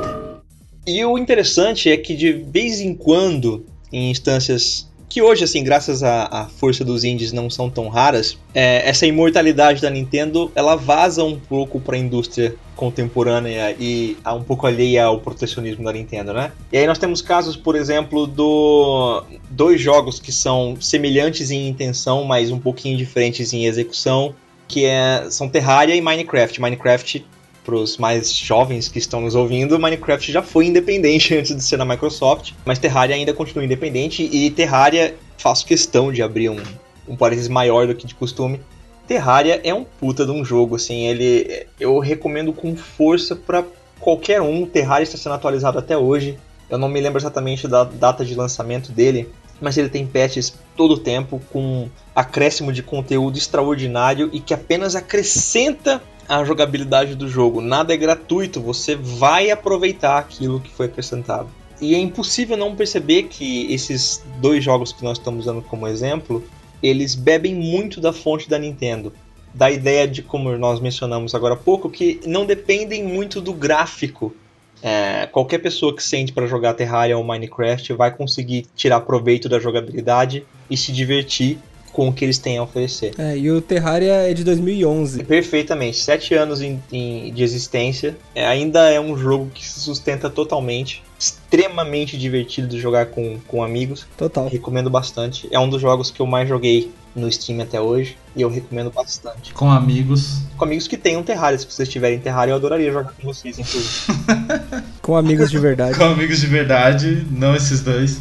E o interessante é que de vez em quando, em instâncias que hoje, assim, graças à, força dos indies não são tão raras, é, essa imortalidade da Nintendo, ela vaza um pouco para a indústria contemporânea e um pouco alheia ao protecionismo da Nintendo, né? E aí nós temos casos, por exemplo, do dois jogos que são semelhantes em intenção, mas um pouquinho diferentes em execução, que é, são Terraria e Minecraft. Minecraft para os mais jovens que estão nos ouvindo, Minecraft já foi independente antes de ser da Microsoft, mas Terraria ainda continua independente e Terraria, faço questão de abrir um, um parênteses maior do que de costume. Terraria é um puta de um jogo, assim, ele eu recomendo com força para qualquer um. Terraria está sendo atualizado até hoje. Eu não me lembro exatamente da data de lançamento dele, mas ele tem patches todo o tempo com acréscimo de conteúdo extraordinário e que apenas acrescenta a jogabilidade do jogo. Nada é gratuito, você vai aproveitar aquilo que foi acrescentado. E é impossível não perceber que esses dois jogos que nós estamos usando como exemplo, eles bebem muito da fonte da Nintendo. Da ideia de, como nós mencionamos agora há pouco, que não dependem muito do gráfico. É, qualquer pessoa que sente para jogar Terraria ou Minecraft vai conseguir tirar proveito da jogabilidade e se divertir com o que eles têm a oferecer. É, e o Terraria é de 2011. Perfeitamente, sete anos em, em, de existência, é, ainda é um jogo que se sustenta totalmente, extremamente divertido de jogar com, com amigos. Total. Recomendo bastante. É um dos jogos que eu mais joguei no Steam até hoje e eu recomendo bastante. Com amigos. Com amigos que tenham Terraria. Se vocês tiverem Terraria, eu adoraria jogar com vocês, inclusive. com amigos de verdade. com amigos de verdade, não esses dois.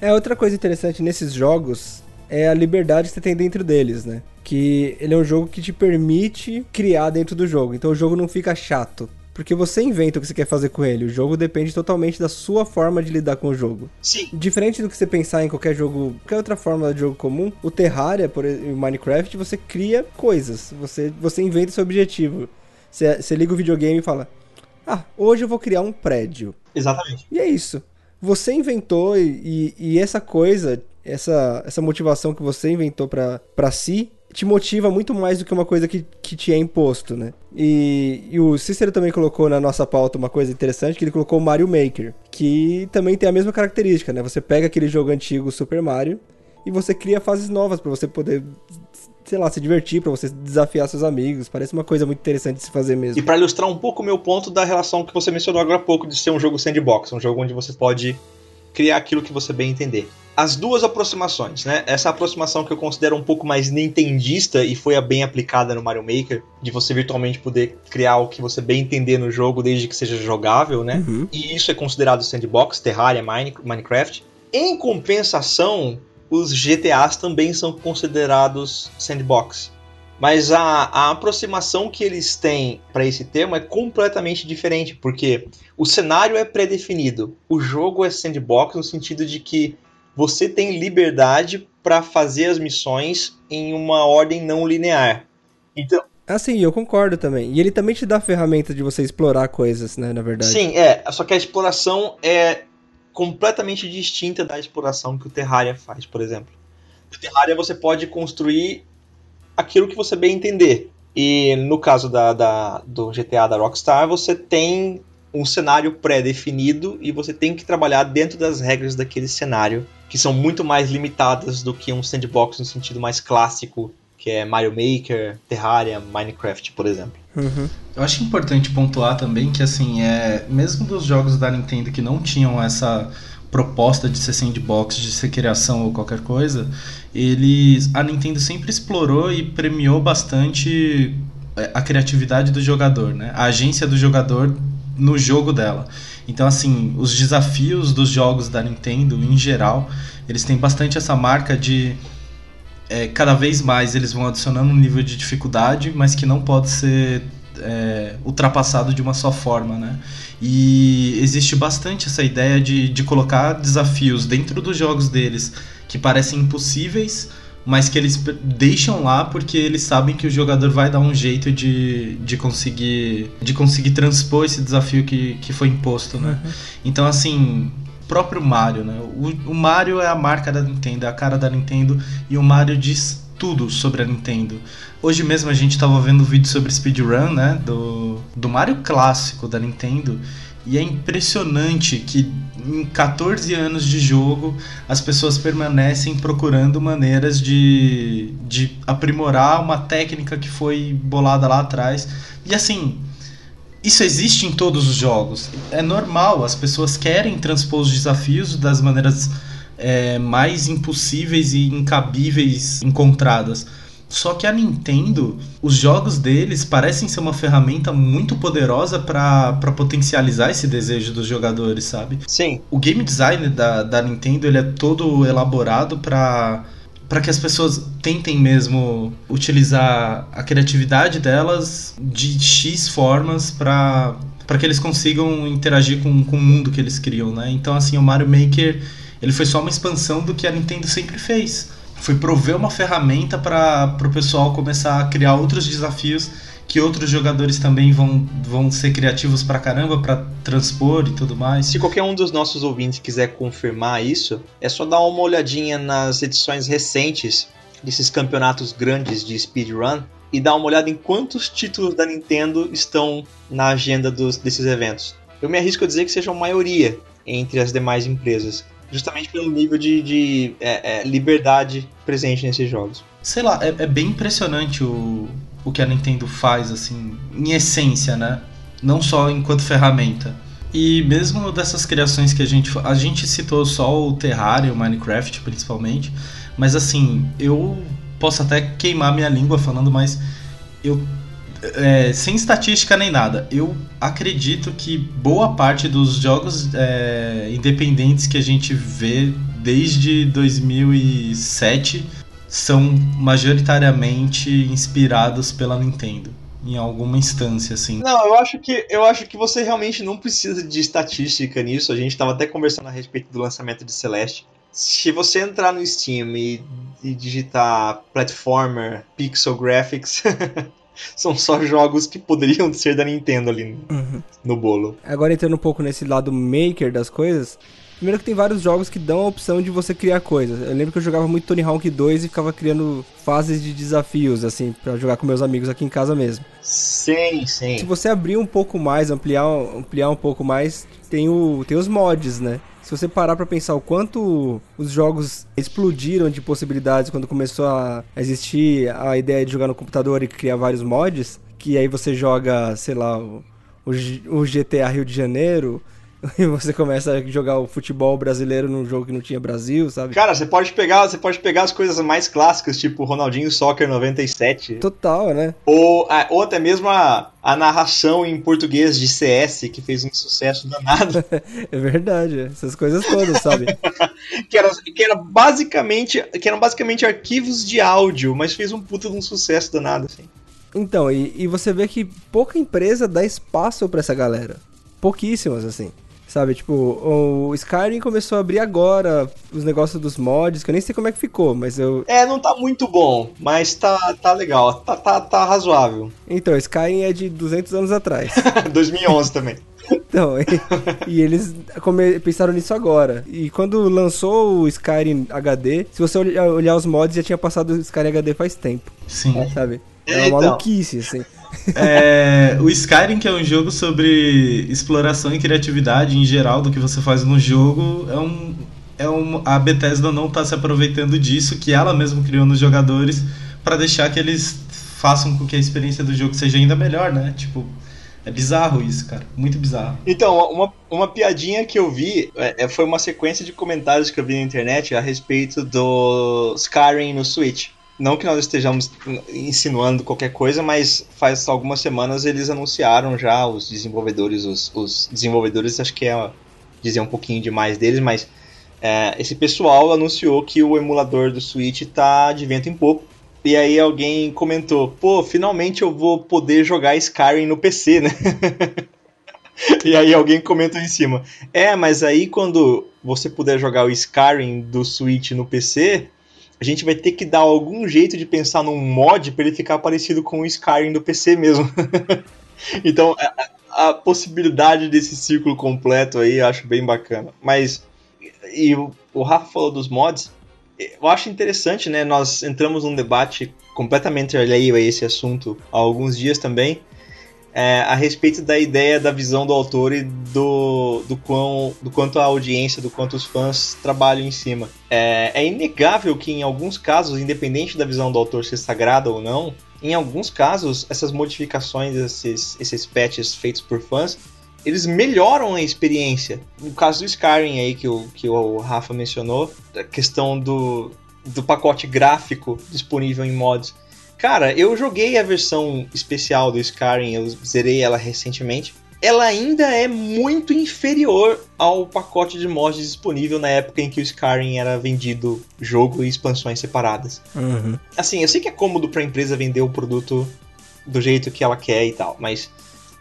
É, outra coisa interessante nesses jogos é a liberdade que você tem dentro deles, né? Que ele é um jogo que te permite criar dentro do jogo. Então o jogo não fica chato. Porque você inventa o que você quer fazer com ele. O jogo depende totalmente da sua forma de lidar com o jogo. Sim. Diferente do que você pensar em qualquer jogo, qualquer outra forma de jogo comum, o Terraria, por exemplo, Minecraft, você cria coisas. Você, você inventa seu objetivo. Você, você liga o videogame e fala: Ah, hoje eu vou criar um prédio. Exatamente. E é isso. Você inventou e, e, e essa coisa essa, essa motivação que você inventou para si te motiva muito mais do que uma coisa que, que te é imposto, né? E, e, o Cícero também colocou na nossa pauta uma coisa interessante, que ele colocou o Mario Maker, que também tem a mesma característica, né? Você pega aquele jogo antigo Super Mario e você cria fases novas para você poder sei lá, se divertir, para você desafiar seus amigos. Parece uma coisa muito interessante de se fazer mesmo. E para ilustrar um pouco o meu ponto da relação que você mencionou agora há pouco de ser um jogo sandbox, um jogo onde você pode criar aquilo que você bem entender as duas aproximações, né? Essa aproximação que eu considero um pouco mais nintendista e foi a bem aplicada no Mario Maker, de você virtualmente poder criar o que você bem entender no jogo desde que seja jogável, né? Uhum. E isso é considerado sandbox, Terraria, Minecraft. Em compensação, os GTAs também são considerados sandbox. Mas a, a aproximação que eles têm para esse termo é completamente diferente, porque o cenário é pré-definido, o jogo é sandbox no sentido de que você tem liberdade para fazer as missões em uma ordem não linear. Então, ah, sim, eu concordo também. E ele também te dá a ferramenta de você explorar coisas, né, na verdade. Sim, é. Só que a exploração é completamente distinta da exploração que o Terraria faz, por exemplo. No Terraria você pode construir aquilo que você bem entender. E no caso da, da do GTA da Rockstar, você tem um cenário pré-definido e você tem que trabalhar dentro das regras daquele cenário que são muito mais limitadas do que um sandbox no sentido mais clássico, que é Mario Maker, Terraria, Minecraft, por exemplo. Uhum. Eu acho importante pontuar também que, assim, é, mesmo dos jogos da Nintendo que não tinham essa proposta de ser sandbox, de ser criação ou qualquer coisa, eles a Nintendo sempre explorou e premiou bastante é, a criatividade do jogador, né? A agência do jogador no jogo dela. Então, assim, os desafios dos jogos da Nintendo, em geral, eles têm bastante essa marca de. É, cada vez mais eles vão adicionando um nível de dificuldade, mas que não pode ser é, ultrapassado de uma só forma, né? E existe bastante essa ideia de, de colocar desafios dentro dos jogos deles que parecem impossíveis, mas que eles deixam lá porque eles sabem que o jogador vai dar um jeito de, de conseguir de conseguir transpor esse desafio que, que foi imposto, né? Uhum. Então, assim, próprio Mario, né? O, o, Mario é a marca da Nintendo, é a cara da Nintendo e o Mario diz tudo sobre a Nintendo. Hoje mesmo a gente estava vendo um vídeo sobre speedrun, né? Do, do Mario clássico da Nintendo e é impressionante que em 14 anos de jogo as pessoas permanecem procurando maneiras de, de aprimorar uma técnica que foi bolada lá atrás. E assim, isso existe em todos os jogos. É normal, as pessoas querem transpor os desafios das maneiras é, mais impossíveis e incabíveis encontradas. Só que a Nintendo, os jogos deles parecem ser uma ferramenta muito poderosa para potencializar esse desejo dos jogadores, sabe? Sim. O game design da, da Nintendo ele é todo elaborado para para que as pessoas tentem mesmo utilizar a criatividade delas de X formas para para que eles consigam interagir com, com o mundo que eles criam, né? Então assim, o Mario Maker, ele foi só uma expansão do que a Nintendo sempre fez foi prover uma ferramenta para o pessoal começar a criar outros desafios que outros jogadores também vão, vão ser criativos pra caramba para transpor e tudo mais. Se qualquer um dos nossos ouvintes quiser confirmar isso, é só dar uma olhadinha nas edições recentes desses campeonatos grandes de speedrun e dar uma olhada em quantos títulos da Nintendo estão na agenda dos, desses eventos. Eu me arrisco a dizer que seja a maioria entre as demais empresas justamente pelo nível de, de é, é, liberdade presente nesses jogos. Sei lá, é, é, bem impressionante o, o que a Nintendo faz, assim, em essência, né? Não só enquanto ferramenta. E mesmo dessas criações que a gente. A gente citou só o Terraria, o Minecraft principalmente. Mas assim, eu posso até queimar minha língua falando, mas eu é, sem estatística nem nada, eu acredito que boa parte dos jogos é, independentes que a gente vê desde 2007 são majoritariamente inspirados pela Nintendo em alguma instância assim. Não, eu acho que eu acho que você realmente não precisa de estatística nisso. A gente estava até conversando a respeito do lançamento de Celeste. Se você entrar no Steam e, e digitar platformer pixel graphics, são só jogos que poderiam ser da Nintendo ali uhum. no bolo. Agora entrando um pouco nesse lado maker das coisas, Primeiro que tem vários jogos que dão a opção de você criar coisas. Eu lembro que eu jogava muito Tony Hawk 2 e ficava criando fases de desafios, assim, para jogar com meus amigos aqui em casa mesmo. Sim, sim. Se você abrir um pouco mais, ampliar, ampliar um pouco mais, tem, o, tem os mods, né? Se você parar para pensar o quanto os jogos explodiram de possibilidades quando começou a existir a ideia de jogar no computador e criar vários mods, que aí você joga, sei lá, o, o GTA Rio de Janeiro, e você começa a jogar o futebol brasileiro num jogo que não tinha Brasil, sabe? Cara, você pode pegar, você pode pegar as coisas mais clássicas, tipo Ronaldinho Soccer 97. Total, né? Ou, ou até mesmo a, a narração em português de CS, que fez um sucesso danado. é verdade, essas coisas todas, sabe? que, era, que, era basicamente, que eram basicamente arquivos de áudio, mas fez um puta de um sucesso danado, assim. Então, e, e você vê que pouca empresa dá espaço para essa galera. Pouquíssimas, assim. Sabe, tipo, o Skyrim começou a abrir agora os negócios dos mods, que eu nem sei como é que ficou, mas eu. É, não tá muito bom, mas tá, tá legal, tá, tá, tá razoável. Então, Skyrim é de 200 anos atrás. 2011 também. Então, e, e eles come, pensaram nisso agora. E quando lançou o Skyrim HD, se você olhar, olhar os mods, já tinha passado o Skyrim HD faz tempo. Sim. Sabe? É uma então, maluquice, assim. É, o Skyrim, que é um jogo sobre exploração e criatividade em geral do que você faz no jogo, é um, é um, a Bethesda não está se aproveitando disso, que ela mesma criou nos jogadores, para deixar que eles façam com que a experiência do jogo seja ainda melhor, né? Tipo, é bizarro isso, cara. Muito bizarro. Então, uma, uma piadinha que eu vi é, é foi uma sequência de comentários que eu vi na internet a respeito do Skyrim no Switch. Não que nós estejamos insinuando qualquer coisa, mas faz algumas semanas eles anunciaram já, os desenvolvedores, os, os desenvolvedores, acho que é dizer um pouquinho demais deles, mas é, esse pessoal anunciou que o emulador do Switch tá de vento em pouco. E aí alguém comentou, pô, finalmente eu vou poder jogar Skyrim no PC, né? e aí alguém comentou em cima, é, mas aí quando você puder jogar o Skyrim do Switch no PC, a gente vai ter que dar algum jeito de pensar num mod para ele ficar parecido com o Skyrim do PC mesmo. então, a, a, possibilidade desse ciclo completo aí eu acho bem bacana. Mas, e o, o Rafa falou dos mods, eu acho interessante, né? Nós entramos num debate completamente alheio a esse assunto há alguns dias também é, a respeito da ideia da visão do autor e do, do, quão, do quanto a audiência, do quanto os fãs trabalham em cima. É, é inegável que em alguns casos, independente da visão do autor ser sagrada ou não, em alguns casos, essas modificações, esses, esses patches feitos por fãs, eles melhoram a experiência. No caso do Skyrim aí que o, que o Rafa mencionou, a questão do, do pacote gráfico disponível em mods Cara, eu joguei a versão especial do Skyrim, eu zerei ela recentemente. Ela ainda é muito inferior ao pacote de mods disponível na época em que o Skyrim era vendido jogo e expansões separadas. Uhum. Assim, eu sei que é cômodo pra empresa vender o produto do jeito que ela quer e tal, mas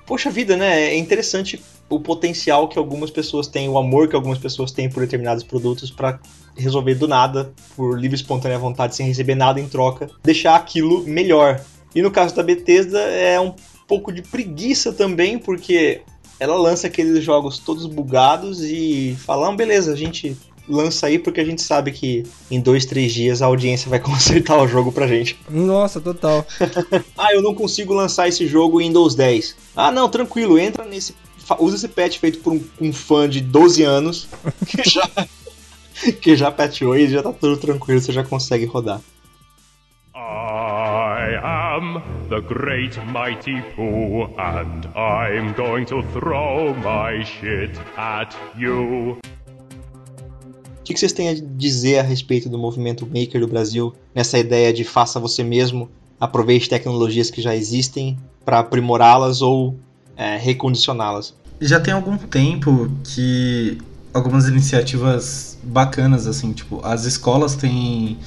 poxa vida, né? É interessante o potencial que algumas pessoas têm, o amor que algumas pessoas têm por determinados produtos para resolver do nada, por livre e espontânea vontade, sem receber nada em troca, deixar aquilo melhor. E no caso da Bethesda é um pouco de preguiça também, porque ela lança aqueles jogos todos bugados e fala, ah, beleza, a gente lança aí porque a gente sabe que em dois, três dias a audiência vai consertar o jogo pra gente. Nossa, total. ah, eu não consigo lançar esse jogo em Windows 10. Ah, não, tranquilo, entra nesse. Usa esse patch feito por um, um fã de 12 anos que já, que já patchou e já tá tudo tranquilo, você já consegue rodar. I am the great mighty Pooh, and I'm going to throw my shit at you. O que vocês têm a dizer a respeito do movimento maker do Brasil nessa ideia de faça você mesmo, aproveite tecnologias que já existem para aprimorá-las ou é, recondicioná-las? Já tem algum tempo que algumas iniciativas bacanas, assim, tipo, as escolas têm,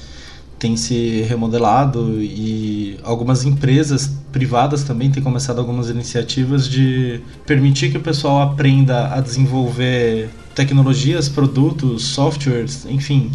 têm se remodelado e algumas empresas privadas também têm começado algumas iniciativas de permitir que o pessoal aprenda a desenvolver tecnologias, produtos, softwares, enfim,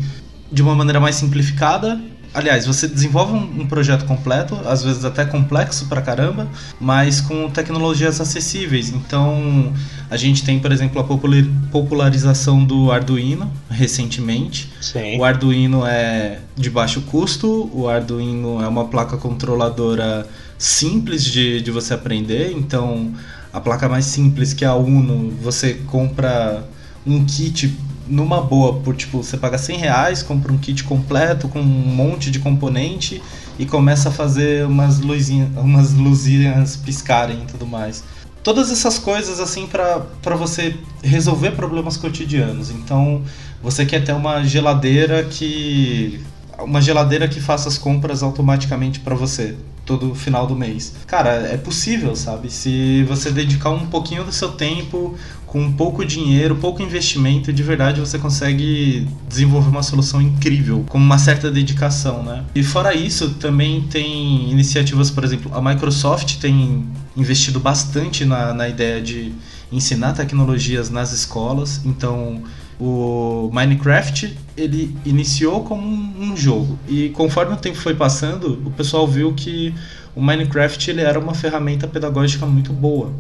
de uma maneira mais simplificada Aliás, você desenvolve um, um, projeto completo, às vezes até complexo pra caramba, mas com tecnologias acessíveis. Então, a gente tem, por exemplo, a popularização do Arduino recentemente. Sim. O Arduino é de baixo custo, o Arduino é uma placa controladora simples de, de você aprender. Então, a placa mais simples que é a Uno, você compra um kit numa boa, por tipo, você paga 100 reais, compra um kit completo com um monte de componente e começa a fazer umas luzinhas, umas luzinhas piscarem e tudo mais. todas essas coisas assim para você resolver problemas cotidianos. Então, você quer ter uma geladeira que uma geladeira que faça as compras automaticamente para você todo final do mês. Cara, é possível, sabe? Se você dedicar um pouquinho do seu tempo, com pouco dinheiro, pouco investimento, de verdade você consegue desenvolver uma solução incrível, com uma certa dedicação, né? E fora isso, também tem iniciativas, por exemplo, a Microsoft tem investido bastante na, na ideia de ensinar tecnologias nas escolas, então o Minecraft ele iniciou como um jogo e conforme o tempo foi passando, o pessoal viu que o Minecraft ele era uma ferramenta pedagógica muito boa.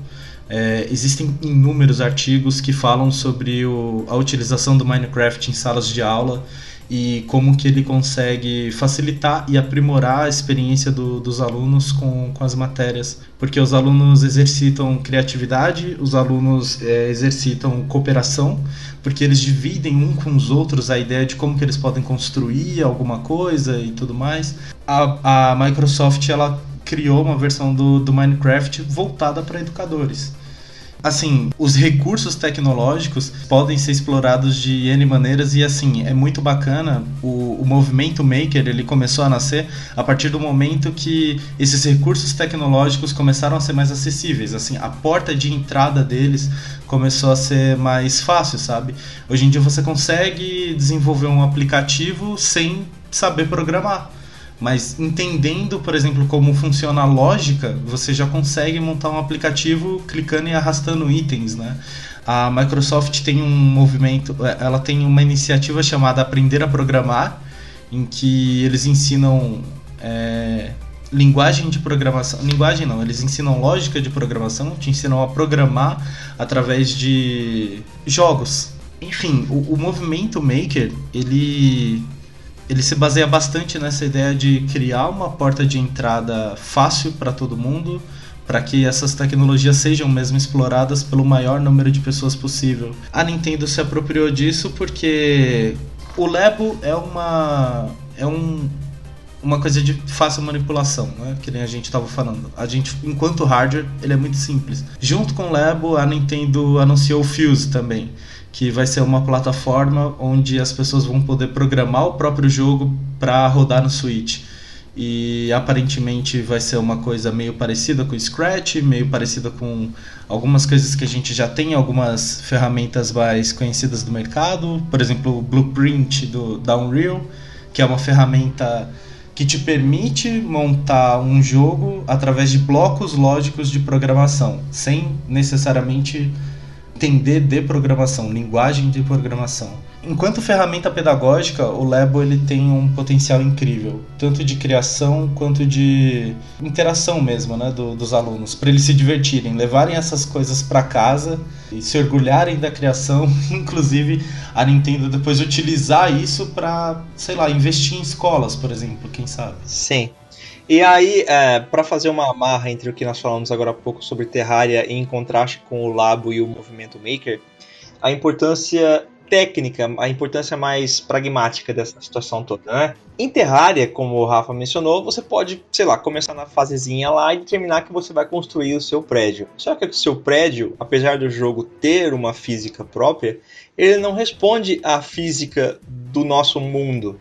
É, existem inúmeros artigos que falam sobre o, a utilização do Minecraft em salas de aula e como que ele consegue facilitar e aprimorar a experiência do, dos alunos com, com as matérias. Porque os alunos exercitam criatividade, os alunos é, exercitam cooperação, porque eles dividem um com os outros a ideia de como que eles podem construir alguma coisa e tudo mais. A, a Microsoft ela criou uma versão do, do Minecraft voltada para educadores. Assim, os recursos tecnológicos podem ser explorados de N maneiras e assim, é muito bacana o, o movimento maker, ele começou a nascer a partir do momento que esses recursos tecnológicos começaram a ser mais acessíveis, assim, a porta de entrada deles começou a ser mais fácil, sabe? Hoje em dia você consegue desenvolver um aplicativo sem saber programar. Mas entendendo, por exemplo, como funciona a lógica, você já consegue montar um aplicativo clicando e arrastando itens, né? A Microsoft tem um movimento, é, ela tem uma iniciativa chamada Aprender a Programar, em que eles ensinam é, linguagem de programação, linguagem não, eles ensinam lógica de programação, te ensinam a programar através de jogos. Enfim, o, o movimento maker ele ele se baseia bastante nessa ideia de criar uma porta de entrada fácil para todo mundo, para que essas tecnologias sejam mesmo exploradas pelo maior número de pessoas possível. A Nintendo se apropriou disso porque o Lebo é uma é um uma coisa de fácil manipulação, né? Que nem a gente estava falando. A gente, enquanto hardware, ele é muito simples. Junto com o Lebo, a Nintendo anunciou o Fuse também que vai ser uma plataforma onde as pessoas vão poder programar o próprio jogo para rodar no Switch. E aparentemente vai ser uma coisa meio parecida com Scratch, meio parecida com algumas coisas que a gente já tem, algumas ferramentas mais conhecidas do mercado, por exemplo, o Blueprint do, da Unreal, que é uma ferramenta que te permite montar um jogo através de blocos lógicos de programação, sem necessariamente entender de programação, linguagem de programação. Enquanto ferramenta pedagógica, o Lebo ele tem um potencial incrível, tanto de criação quanto de interação mesmo, né, do, dos alunos, para eles se divertirem, levarem essas coisas para casa e se orgulharem da criação, inclusive a Nintendo depois utilizar isso para, sei lá, investir em escolas, por exemplo, quem sabe. Sim. E aí, é, para fazer uma amarra entre o que nós falamos agora há pouco sobre Terraria em contraste com o Labo e o movimento Maker, a importância técnica, a importância mais pragmática dessa situação toda, né? Em Terraria, como o Rafa mencionou, você pode, sei lá, começar na fasezinha lá e determinar que você vai construir o seu prédio. Só que o seu prédio, apesar do jogo ter uma física própria, ele não responde à física do nosso mundo.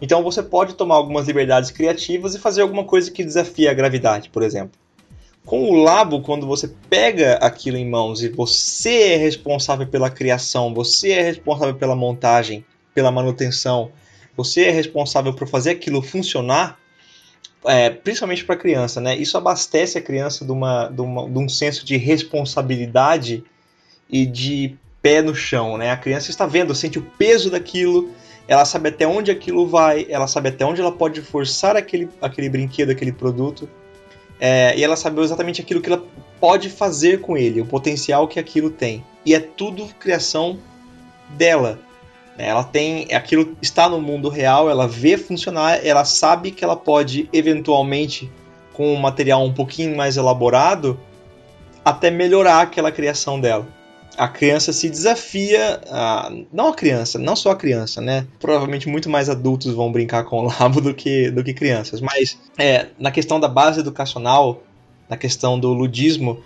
Então você pode tomar algumas liberdades criativas e fazer alguma coisa que desafie a gravidade, por exemplo. Com o Labo, quando você pega aquilo em mãos e você é responsável pela criação, você é responsável pela montagem, pela manutenção, você é responsável por fazer aquilo funcionar, é, principalmente para a criança, né? Isso abastece a criança de, uma, de, uma, de um senso de responsabilidade e de pé no chão, né? A criança está vendo, sente o peso daquilo, ela sabe até onde aquilo vai, ela sabe até onde ela pode forçar aquele, aquele brinquedo, aquele produto, é, e ela sabe exatamente aquilo que ela pode fazer com ele, o potencial que aquilo tem. E é tudo criação dela. Né? Ela tem aquilo está no mundo real, ela vê funcionar, ela sabe que ela pode eventualmente com um material um pouquinho mais elaborado até melhorar aquela criação dela a criança se desafia a, não a criança, não só a criança, né? Provavelmente muito mais adultos vão brincar com o labo do que, do que crianças, mas é, na questão da base educacional, na questão do ludismo,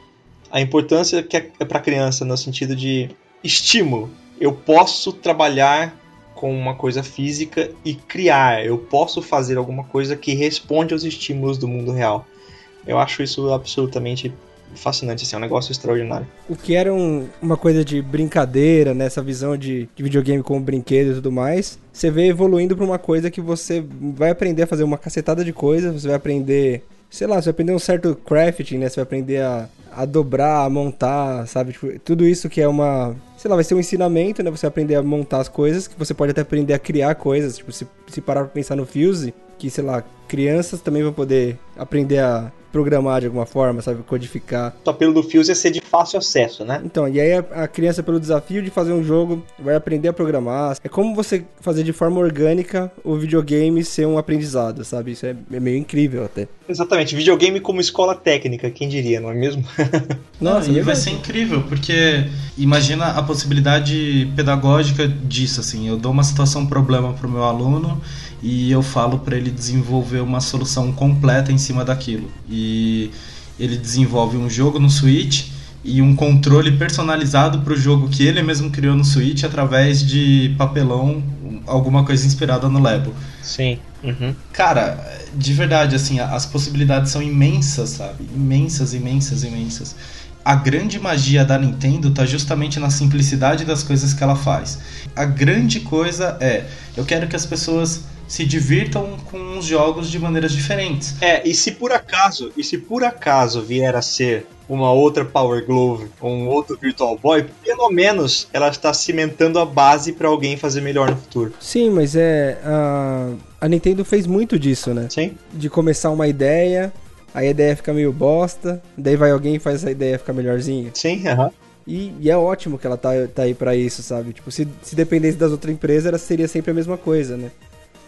a importância que é, é para a criança no sentido de estímulo. Eu posso trabalhar com uma coisa física e criar. Eu posso fazer alguma coisa que responde aos estímulos do mundo real. Eu acho isso absolutamente fascinante, assim, é um negócio extraordinário. O que era um, uma coisa de brincadeira, nessa né, visão de, de, videogame como brinquedo e tudo mais, você vê evoluindo para uma coisa que você vai aprender a fazer uma cacetada de coisas, você vai aprender, sei lá, você vai aprender um certo crafting, né? Você vai aprender a, a dobrar, a montar, sabe? Tipo, tudo isso que é uma. Sei lá, vai ser um ensinamento, né? Você aprender a montar as coisas, que você pode até aprender a criar coisas. Tipo, se, se parar pra pensar no Fuse, que, sei lá, crianças também vão poder aprender a programar de alguma forma, sabe? Codificar. O apelo do Fuse é ser de fácil acesso, né? Então, e aí a, criança, pelo desafio de fazer um jogo, vai aprender a programar. É como você fazer de forma orgânica o videogame ser um aprendizado, sabe? Isso é, é meio incrível até. Exatamente, videogame como escola técnica, quem diria, não é mesmo? Nossa, não, e vai ser incrível, porque imagina a possibilidade pedagógica disso, assim, eu dou uma situação problema pro meu aluno e eu falo para ele desenvolver uma solução completa em cima daquilo. E ele desenvolve um jogo no Switch e um controle personalizado para o jogo que ele mesmo criou no Switch através de papelão, alguma coisa inspirada no Lego. Sim. Uhum. Cara, de verdade, assim, as possibilidades são imensas, sabe? Imensas, imensas, imensas. A grande magia da Nintendo tá justamente na simplicidade das coisas que ela faz. A grande coisa é, eu quero que as pessoas se divirtam com os jogos de maneiras diferentes. É, e se por acaso, e se por acaso vier a ser uma outra Power Glove ou um outro Virtual Boy, pelo menos ela está cimentando a base para alguém fazer melhor no futuro. Sim, mas é a, a Nintendo fez muito disso, né? Sim. De começar uma ideia, a ideia fica meio bosta, daí vai alguém e faz essa ideia ficar melhorzinha. Sim, aham. Uh -huh. E, e, é ótimo que ela tá, tá aí para isso, sabe? Tipo, se, se dependesse das outras empresas, ela seria sempre a mesma coisa, né?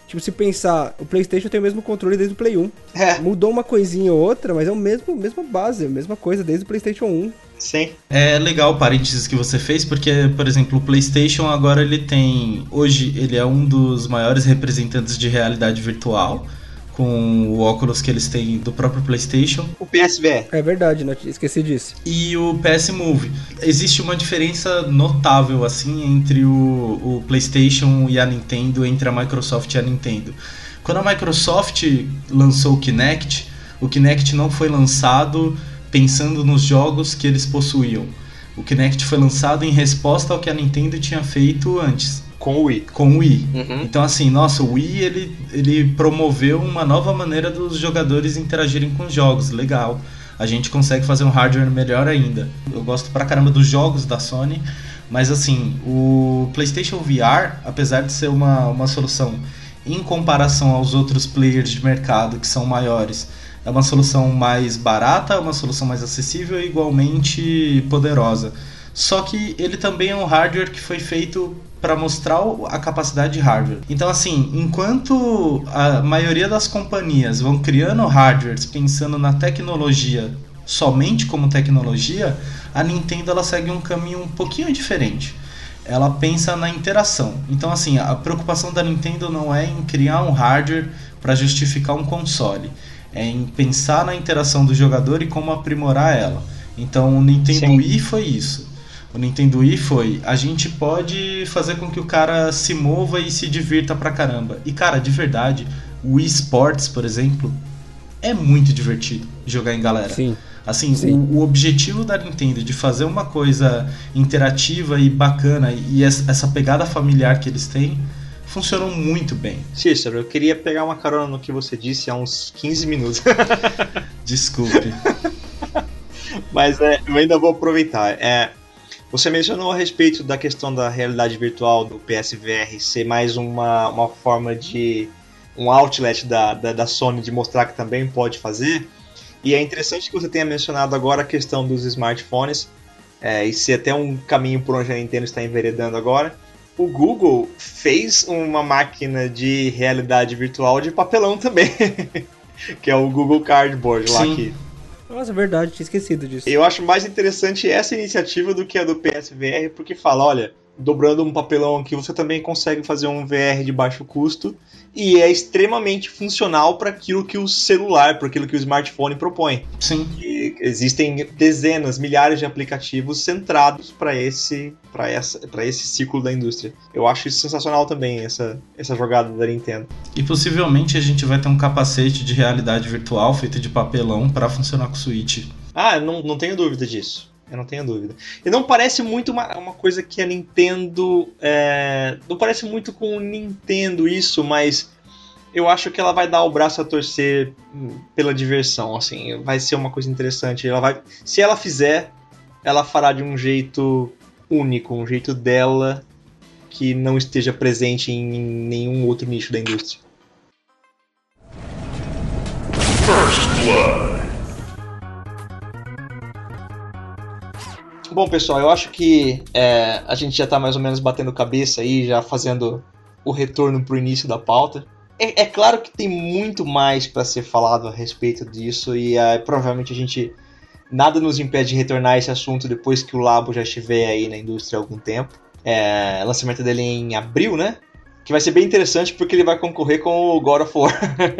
Tipo, se pensar, o PlayStation tem o mesmo controle desde o Play 1. É. Mudou uma coisinha ou outra, mas é o mesmo, mesma base, a mesma coisa desde o PlayStation 1. Sim. É legal o parênteses que você fez, porque, por exemplo, o PlayStation agora ele tem. Hoje ele é um dos maiores representantes de realidade virtual com o óculos que eles têm do próprio PlayStation. O PSVR. É verdade, não esqueci disso. E o PS Move. Existe uma diferença notável assim entre o, o PlayStation e a Nintendo, entre a Microsoft e a Nintendo. Quando a Microsoft lançou o Kinect, o Kinect não foi lançado pensando nos jogos que eles possuíam. O Kinect foi lançado em resposta ao que a Nintendo tinha feito antes. Com o Wii. Com o Wii. Uhum. Então, assim, nossa, o Wii ele, ele promoveu uma nova maneira dos jogadores interagirem com os jogos. Legal. A gente consegue fazer um hardware melhor ainda. Eu gosto pra caramba dos jogos da Sony, mas assim, o PlayStation VR, apesar de ser uma, uma solução em comparação aos outros players de mercado que são maiores, é uma solução mais barata, uma solução mais acessível e igualmente poderosa. Só que ele também é um hardware que foi feito para mostrar a capacidade de hardware. Então, assim, enquanto a maioria das companhias vão criando hardwares pensando na tecnologia somente como tecnologia, a Nintendo ela segue um caminho um pouquinho diferente. Ela pensa na interação. Então, assim, a preocupação da Nintendo não é em criar um hardware para justificar um console, é em pensar na interação do jogador e como aprimorar ela. Então, o Nintendo Sim. Wii foi isso o Nintendo Wii foi: a gente pode fazer com que o cara se mova e se divirta pra caramba. E cara, de verdade, o Wii Sports, por exemplo, é muito divertido jogar em galera. Sim. Assim, Sim. O, o, objetivo da Nintendo de fazer uma coisa interativa e bacana e essa pegada familiar que eles têm funcionam muito bem. Cícero, eu queria pegar uma carona no que você disse há uns 15 minutos. Desculpe. Mas é, eu ainda vou aproveitar. É, você mencionou a respeito da questão da realidade virtual do PSVR ser mais uma, uma forma de. um outlet da, da, da Sony de mostrar que também pode fazer. E é interessante que você tenha mencionado agora a questão dos smartphones, é, e ser até um caminho por onde a Nintendo está enveredando agora. O Google fez uma máquina de realidade virtual de papelão também, que é o Google Cardboard lá que nossa, verdade, tinha esquecido disso. Eu acho mais interessante essa iniciativa do que a do PSVR, porque fala, olha, dobrando um papelão aqui, você também consegue fazer um VR de baixo custo e é extremamente funcional para aquilo que o celular, para aquilo que o smartphone propõe. Sim. E existem dezenas, milhares de aplicativos centrados para esse, para essa, para esse ciclo da indústria. Eu acho isso sensacional também essa, essa jogada da Nintendo. E possivelmente a gente vai ter um capacete de realidade virtual feito de papelão para funcionar com o Switch. Ah, não, não tenho dúvida disso. Eu não tenho dúvida. E não parece muito uma, uma coisa que a Nintendo. É, não parece muito com o Nintendo isso, mas eu acho que ela vai dar o braço a torcer pela diversão. Assim, vai ser uma coisa interessante. Ela vai, se ela fizer, ela fará de um jeito único, um jeito dela que não esteja presente em nenhum outro nicho da indústria. First Blood. Bom, pessoal, eu acho que é, a gente já está mais ou menos batendo cabeça aí, já fazendo o retorno para o início da pauta. É, é, claro que tem muito mais para ser falado a respeito disso e é, provavelmente a gente nada nos impede de retornar a esse assunto depois que o Labo já estiver aí na indústria há algum tempo. É, lançamento dele em abril, né? Que vai ser bem interessante porque ele vai concorrer com o God of War.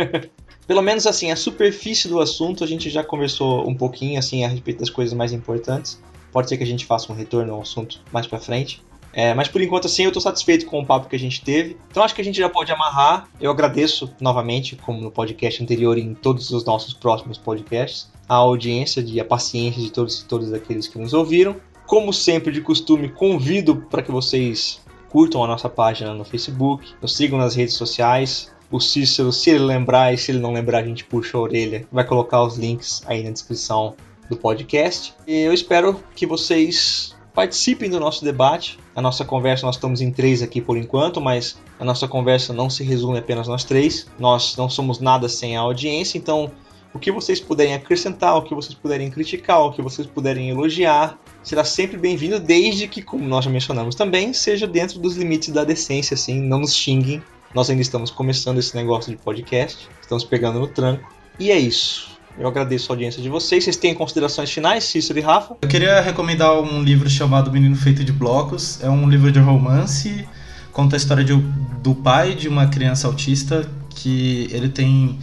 Pelo menos assim, a superfície do assunto a gente já conversou um pouquinho assim a respeito das coisas mais importantes. Pode ser que a gente faça um retorno ao assunto mais pra frente. É, mas por enquanto, assim, eu tô satisfeito com o papo que a gente teve. Então acho que a gente já pode amarrar. Eu agradeço novamente, como no podcast anterior e em todos os nossos próximos podcasts, a audiência e a paciência de todos e todos aqueles que nos ouviram. Como sempre, de costume, convido para que vocês curtam a nossa página no Facebook, nos sigam nas redes sociais. O Cícero, se ele lembrar e se ele não lembrar, a gente puxa a orelha. Vai colocar os links aí na descrição do podcast. E eu espero que vocês participem do nosso debate. A nossa conversa, nós estamos em três aqui por enquanto, mas a nossa conversa não se resume apenas nós três. Nós não somos nada sem a audiência, então o que vocês puderem acrescentar, o que vocês puderem criticar, o que vocês puderem elogiar, será sempre bem-vindo, desde que, como nós já mencionamos também, seja dentro dos limites da decência, assim, não nos xinguem. Nós ainda estamos começando esse negócio de podcast, estamos pegando no tranco. E é isso. Eu agradeço a audiência de vocês. Vocês têm considerações finais, Cícero e Rafa? Eu queria recomendar um livro chamado Menino Feito de Blocos. É um livro de romance, conta a história de, do pai de uma criança autista que ele tem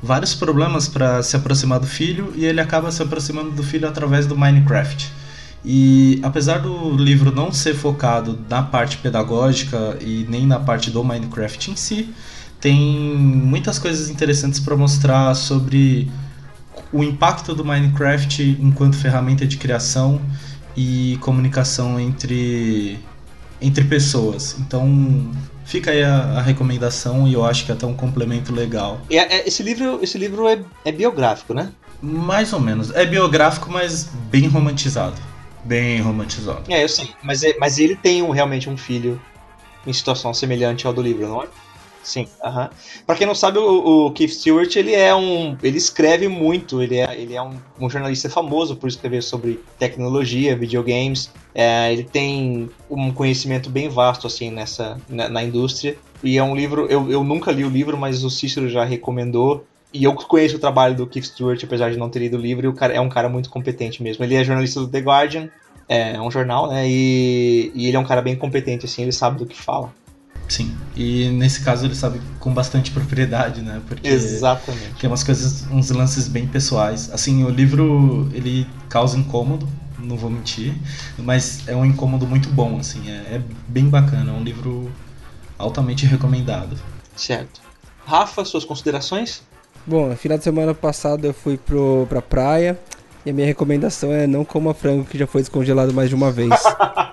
vários problemas para se aproximar do filho e ele acaba se aproximando do filho através do Minecraft. E apesar do livro não ser focado na parte pedagógica e nem na parte do Minecraft em si, tem muitas coisas interessantes para mostrar sobre o impacto do Minecraft enquanto ferramenta de criação e comunicação entre, entre pessoas. Então fica aí a, a recomendação e eu acho que é até um complemento legal. É, é, esse livro, esse livro é, é biográfico, né? Mais ou menos. É biográfico, mas bem romantizado. Bem romantizado. É, eu sei. Mas, é, mas ele tem um, realmente um filho em situação semelhante ao do livro, não é? Sim. Uh -huh. Pra quem não sabe, o, o, Keith Stewart, ele é um. ele escreve muito, ele é, ele é um, um jornalista famoso por escrever sobre tecnologia, videogames. É, ele tem um conhecimento bem vasto assim nessa na, na, indústria. E é um livro. Eu, eu nunca li o livro, mas o Cícero já recomendou. E eu conheço o trabalho do Keith Stewart, apesar de não ter lido o livro, e o cara é um cara muito competente mesmo. Ele é jornalista do The Guardian, é um jornal, né? E, e ele é um cara bem competente, assim, ele sabe do que fala. Sim, e nesse caso ele sabe com bastante propriedade, né? Porque Exatamente. tem umas coisas, uns lances bem pessoais. Assim, o livro ele causa incômodo, não vou mentir, mas é um incômodo muito bom, assim, é, é bem bacana, é um livro altamente recomendado. Certo. Rafa, suas considerações? Bom, no final de semana passado eu fui pro, pra praia e a minha recomendação é não coma frango que já foi descongelado mais de uma vez.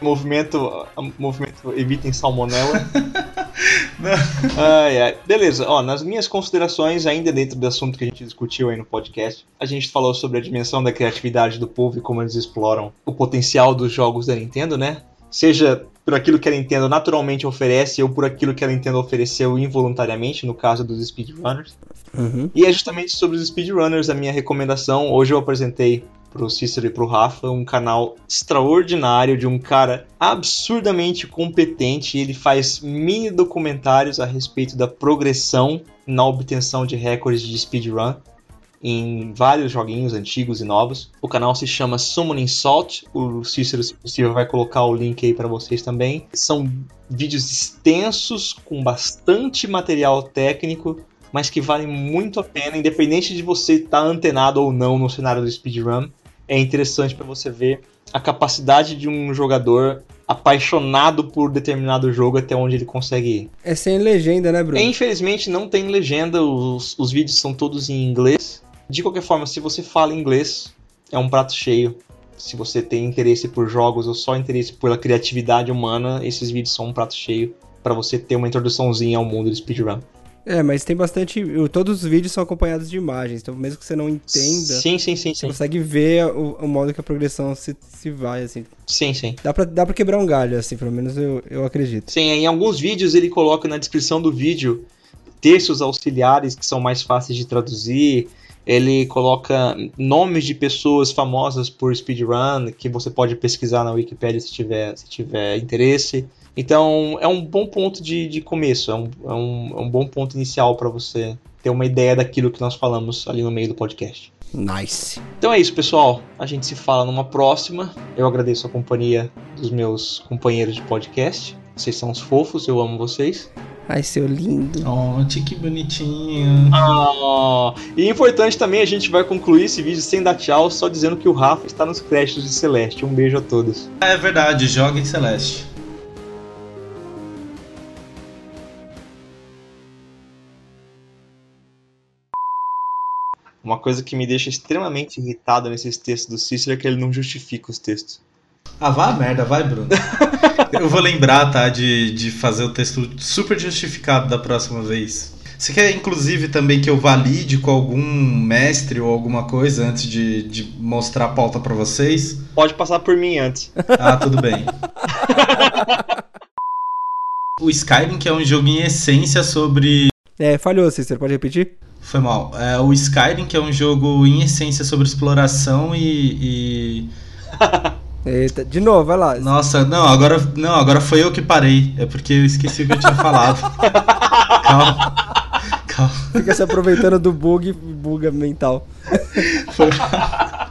Movimento, movimento evitem salmonela. ai, ai. Beleza, ó, nas minhas considerações, ainda dentro do assunto que a gente discutiu aí no podcast, a gente falou sobre a dimensão da criatividade do povo e como eles exploram o potencial dos jogos da Nintendo, né? Seja por aquilo que a Nintendo naturalmente oferece ou por aquilo que a Nintendo ofereceu involuntariamente, no caso dos speedrunners. Uhum. E é justamente sobre os speedrunners a minha recomendação. Hoje eu apresentei pro Cícero e pro Rafa, um canal extraordinário de um cara absurdamente competente. Ele faz mini documentários a respeito da progressão na obtenção de recordes de speedrun. em vários joguinhos antigos e novos. O canal se chama Summoning Salt. O Cícero, se possível, vai colocar o link aí para vocês também. São vídeos extensos com bastante material técnico, mas que valem muito a pena, independente de você estar tá antenado ou não no cenário do speedrun. É interessante para você ver a capacidade de um jogador apaixonado por determinado jogo até onde ele consegue ir. É sem legenda, né, Bruno? É, infelizmente não tem legenda, os, os vídeos são todos em inglês. De qualquer forma, se você fala inglês, é um prato cheio. Se você tem interesse por jogos ou só interesse pela criatividade humana, esses vídeos são um prato cheio para você ter uma introduçãozinha ao mundo do speedrun. É, mas tem bastante. Todos os vídeos são acompanhados de imagens, então mesmo que você não entenda. Sim, sim, sim. Você sim. consegue ver o, o, modo que a progressão se, se vai, assim. Sim, sim. Dá pra, dá pra quebrar um galho, assim, pelo menos eu, eu acredito. Sim, em alguns vídeos ele coloca na descrição do vídeo textos auxiliares que são mais fáceis de traduzir. Ele coloca nomes de pessoas famosas por speedrun que você pode pesquisar na Wikipedia se tiver, se tiver interesse. Então é um bom ponto de, de começo, é um, é, um, é um bom ponto inicial para você ter uma ideia daquilo que nós falamos ali no meio do podcast. Nice. Então é isso, pessoal. A gente se fala numa próxima. Eu agradeço a companhia dos meus companheiros de podcast. Vocês são os fofos, eu amo vocês. Ai, seu lindo. Oh, que bonitinho. Oh. E importante também, a gente vai concluir esse vídeo sem dar tchau, só dizendo que o Rafa está nos créditos de Celeste. Um beijo a todos. É verdade, joga em Celeste. Uma coisa que me deixa extremamente irritado nesses textos do Cícero é que ele não justifica os textos. Ah, vá a merda, vai, Bruno. Eu vou lembrar, tá, de, de fazer o texto super justificado da próxima vez. Você quer, inclusive, também que eu valide com algum mestre ou alguma coisa antes de, de mostrar a pauta para vocês? Pode passar por mim antes. Ah, tudo bem. o Skyrim, que é um jogo em essência sobre. É, falhou, Cícero, pode repetir? Foi mal. É, o Skyrim, que é um jogo em essência sobre exploração e. e... Eita, de novo, vai lá. Nossa, não, agora, não, agora foi eu que parei. É porque eu esqueci o que eu tinha falado. Calma. Calma. Fica se aproveitando do bug, buga mental. Foi mal.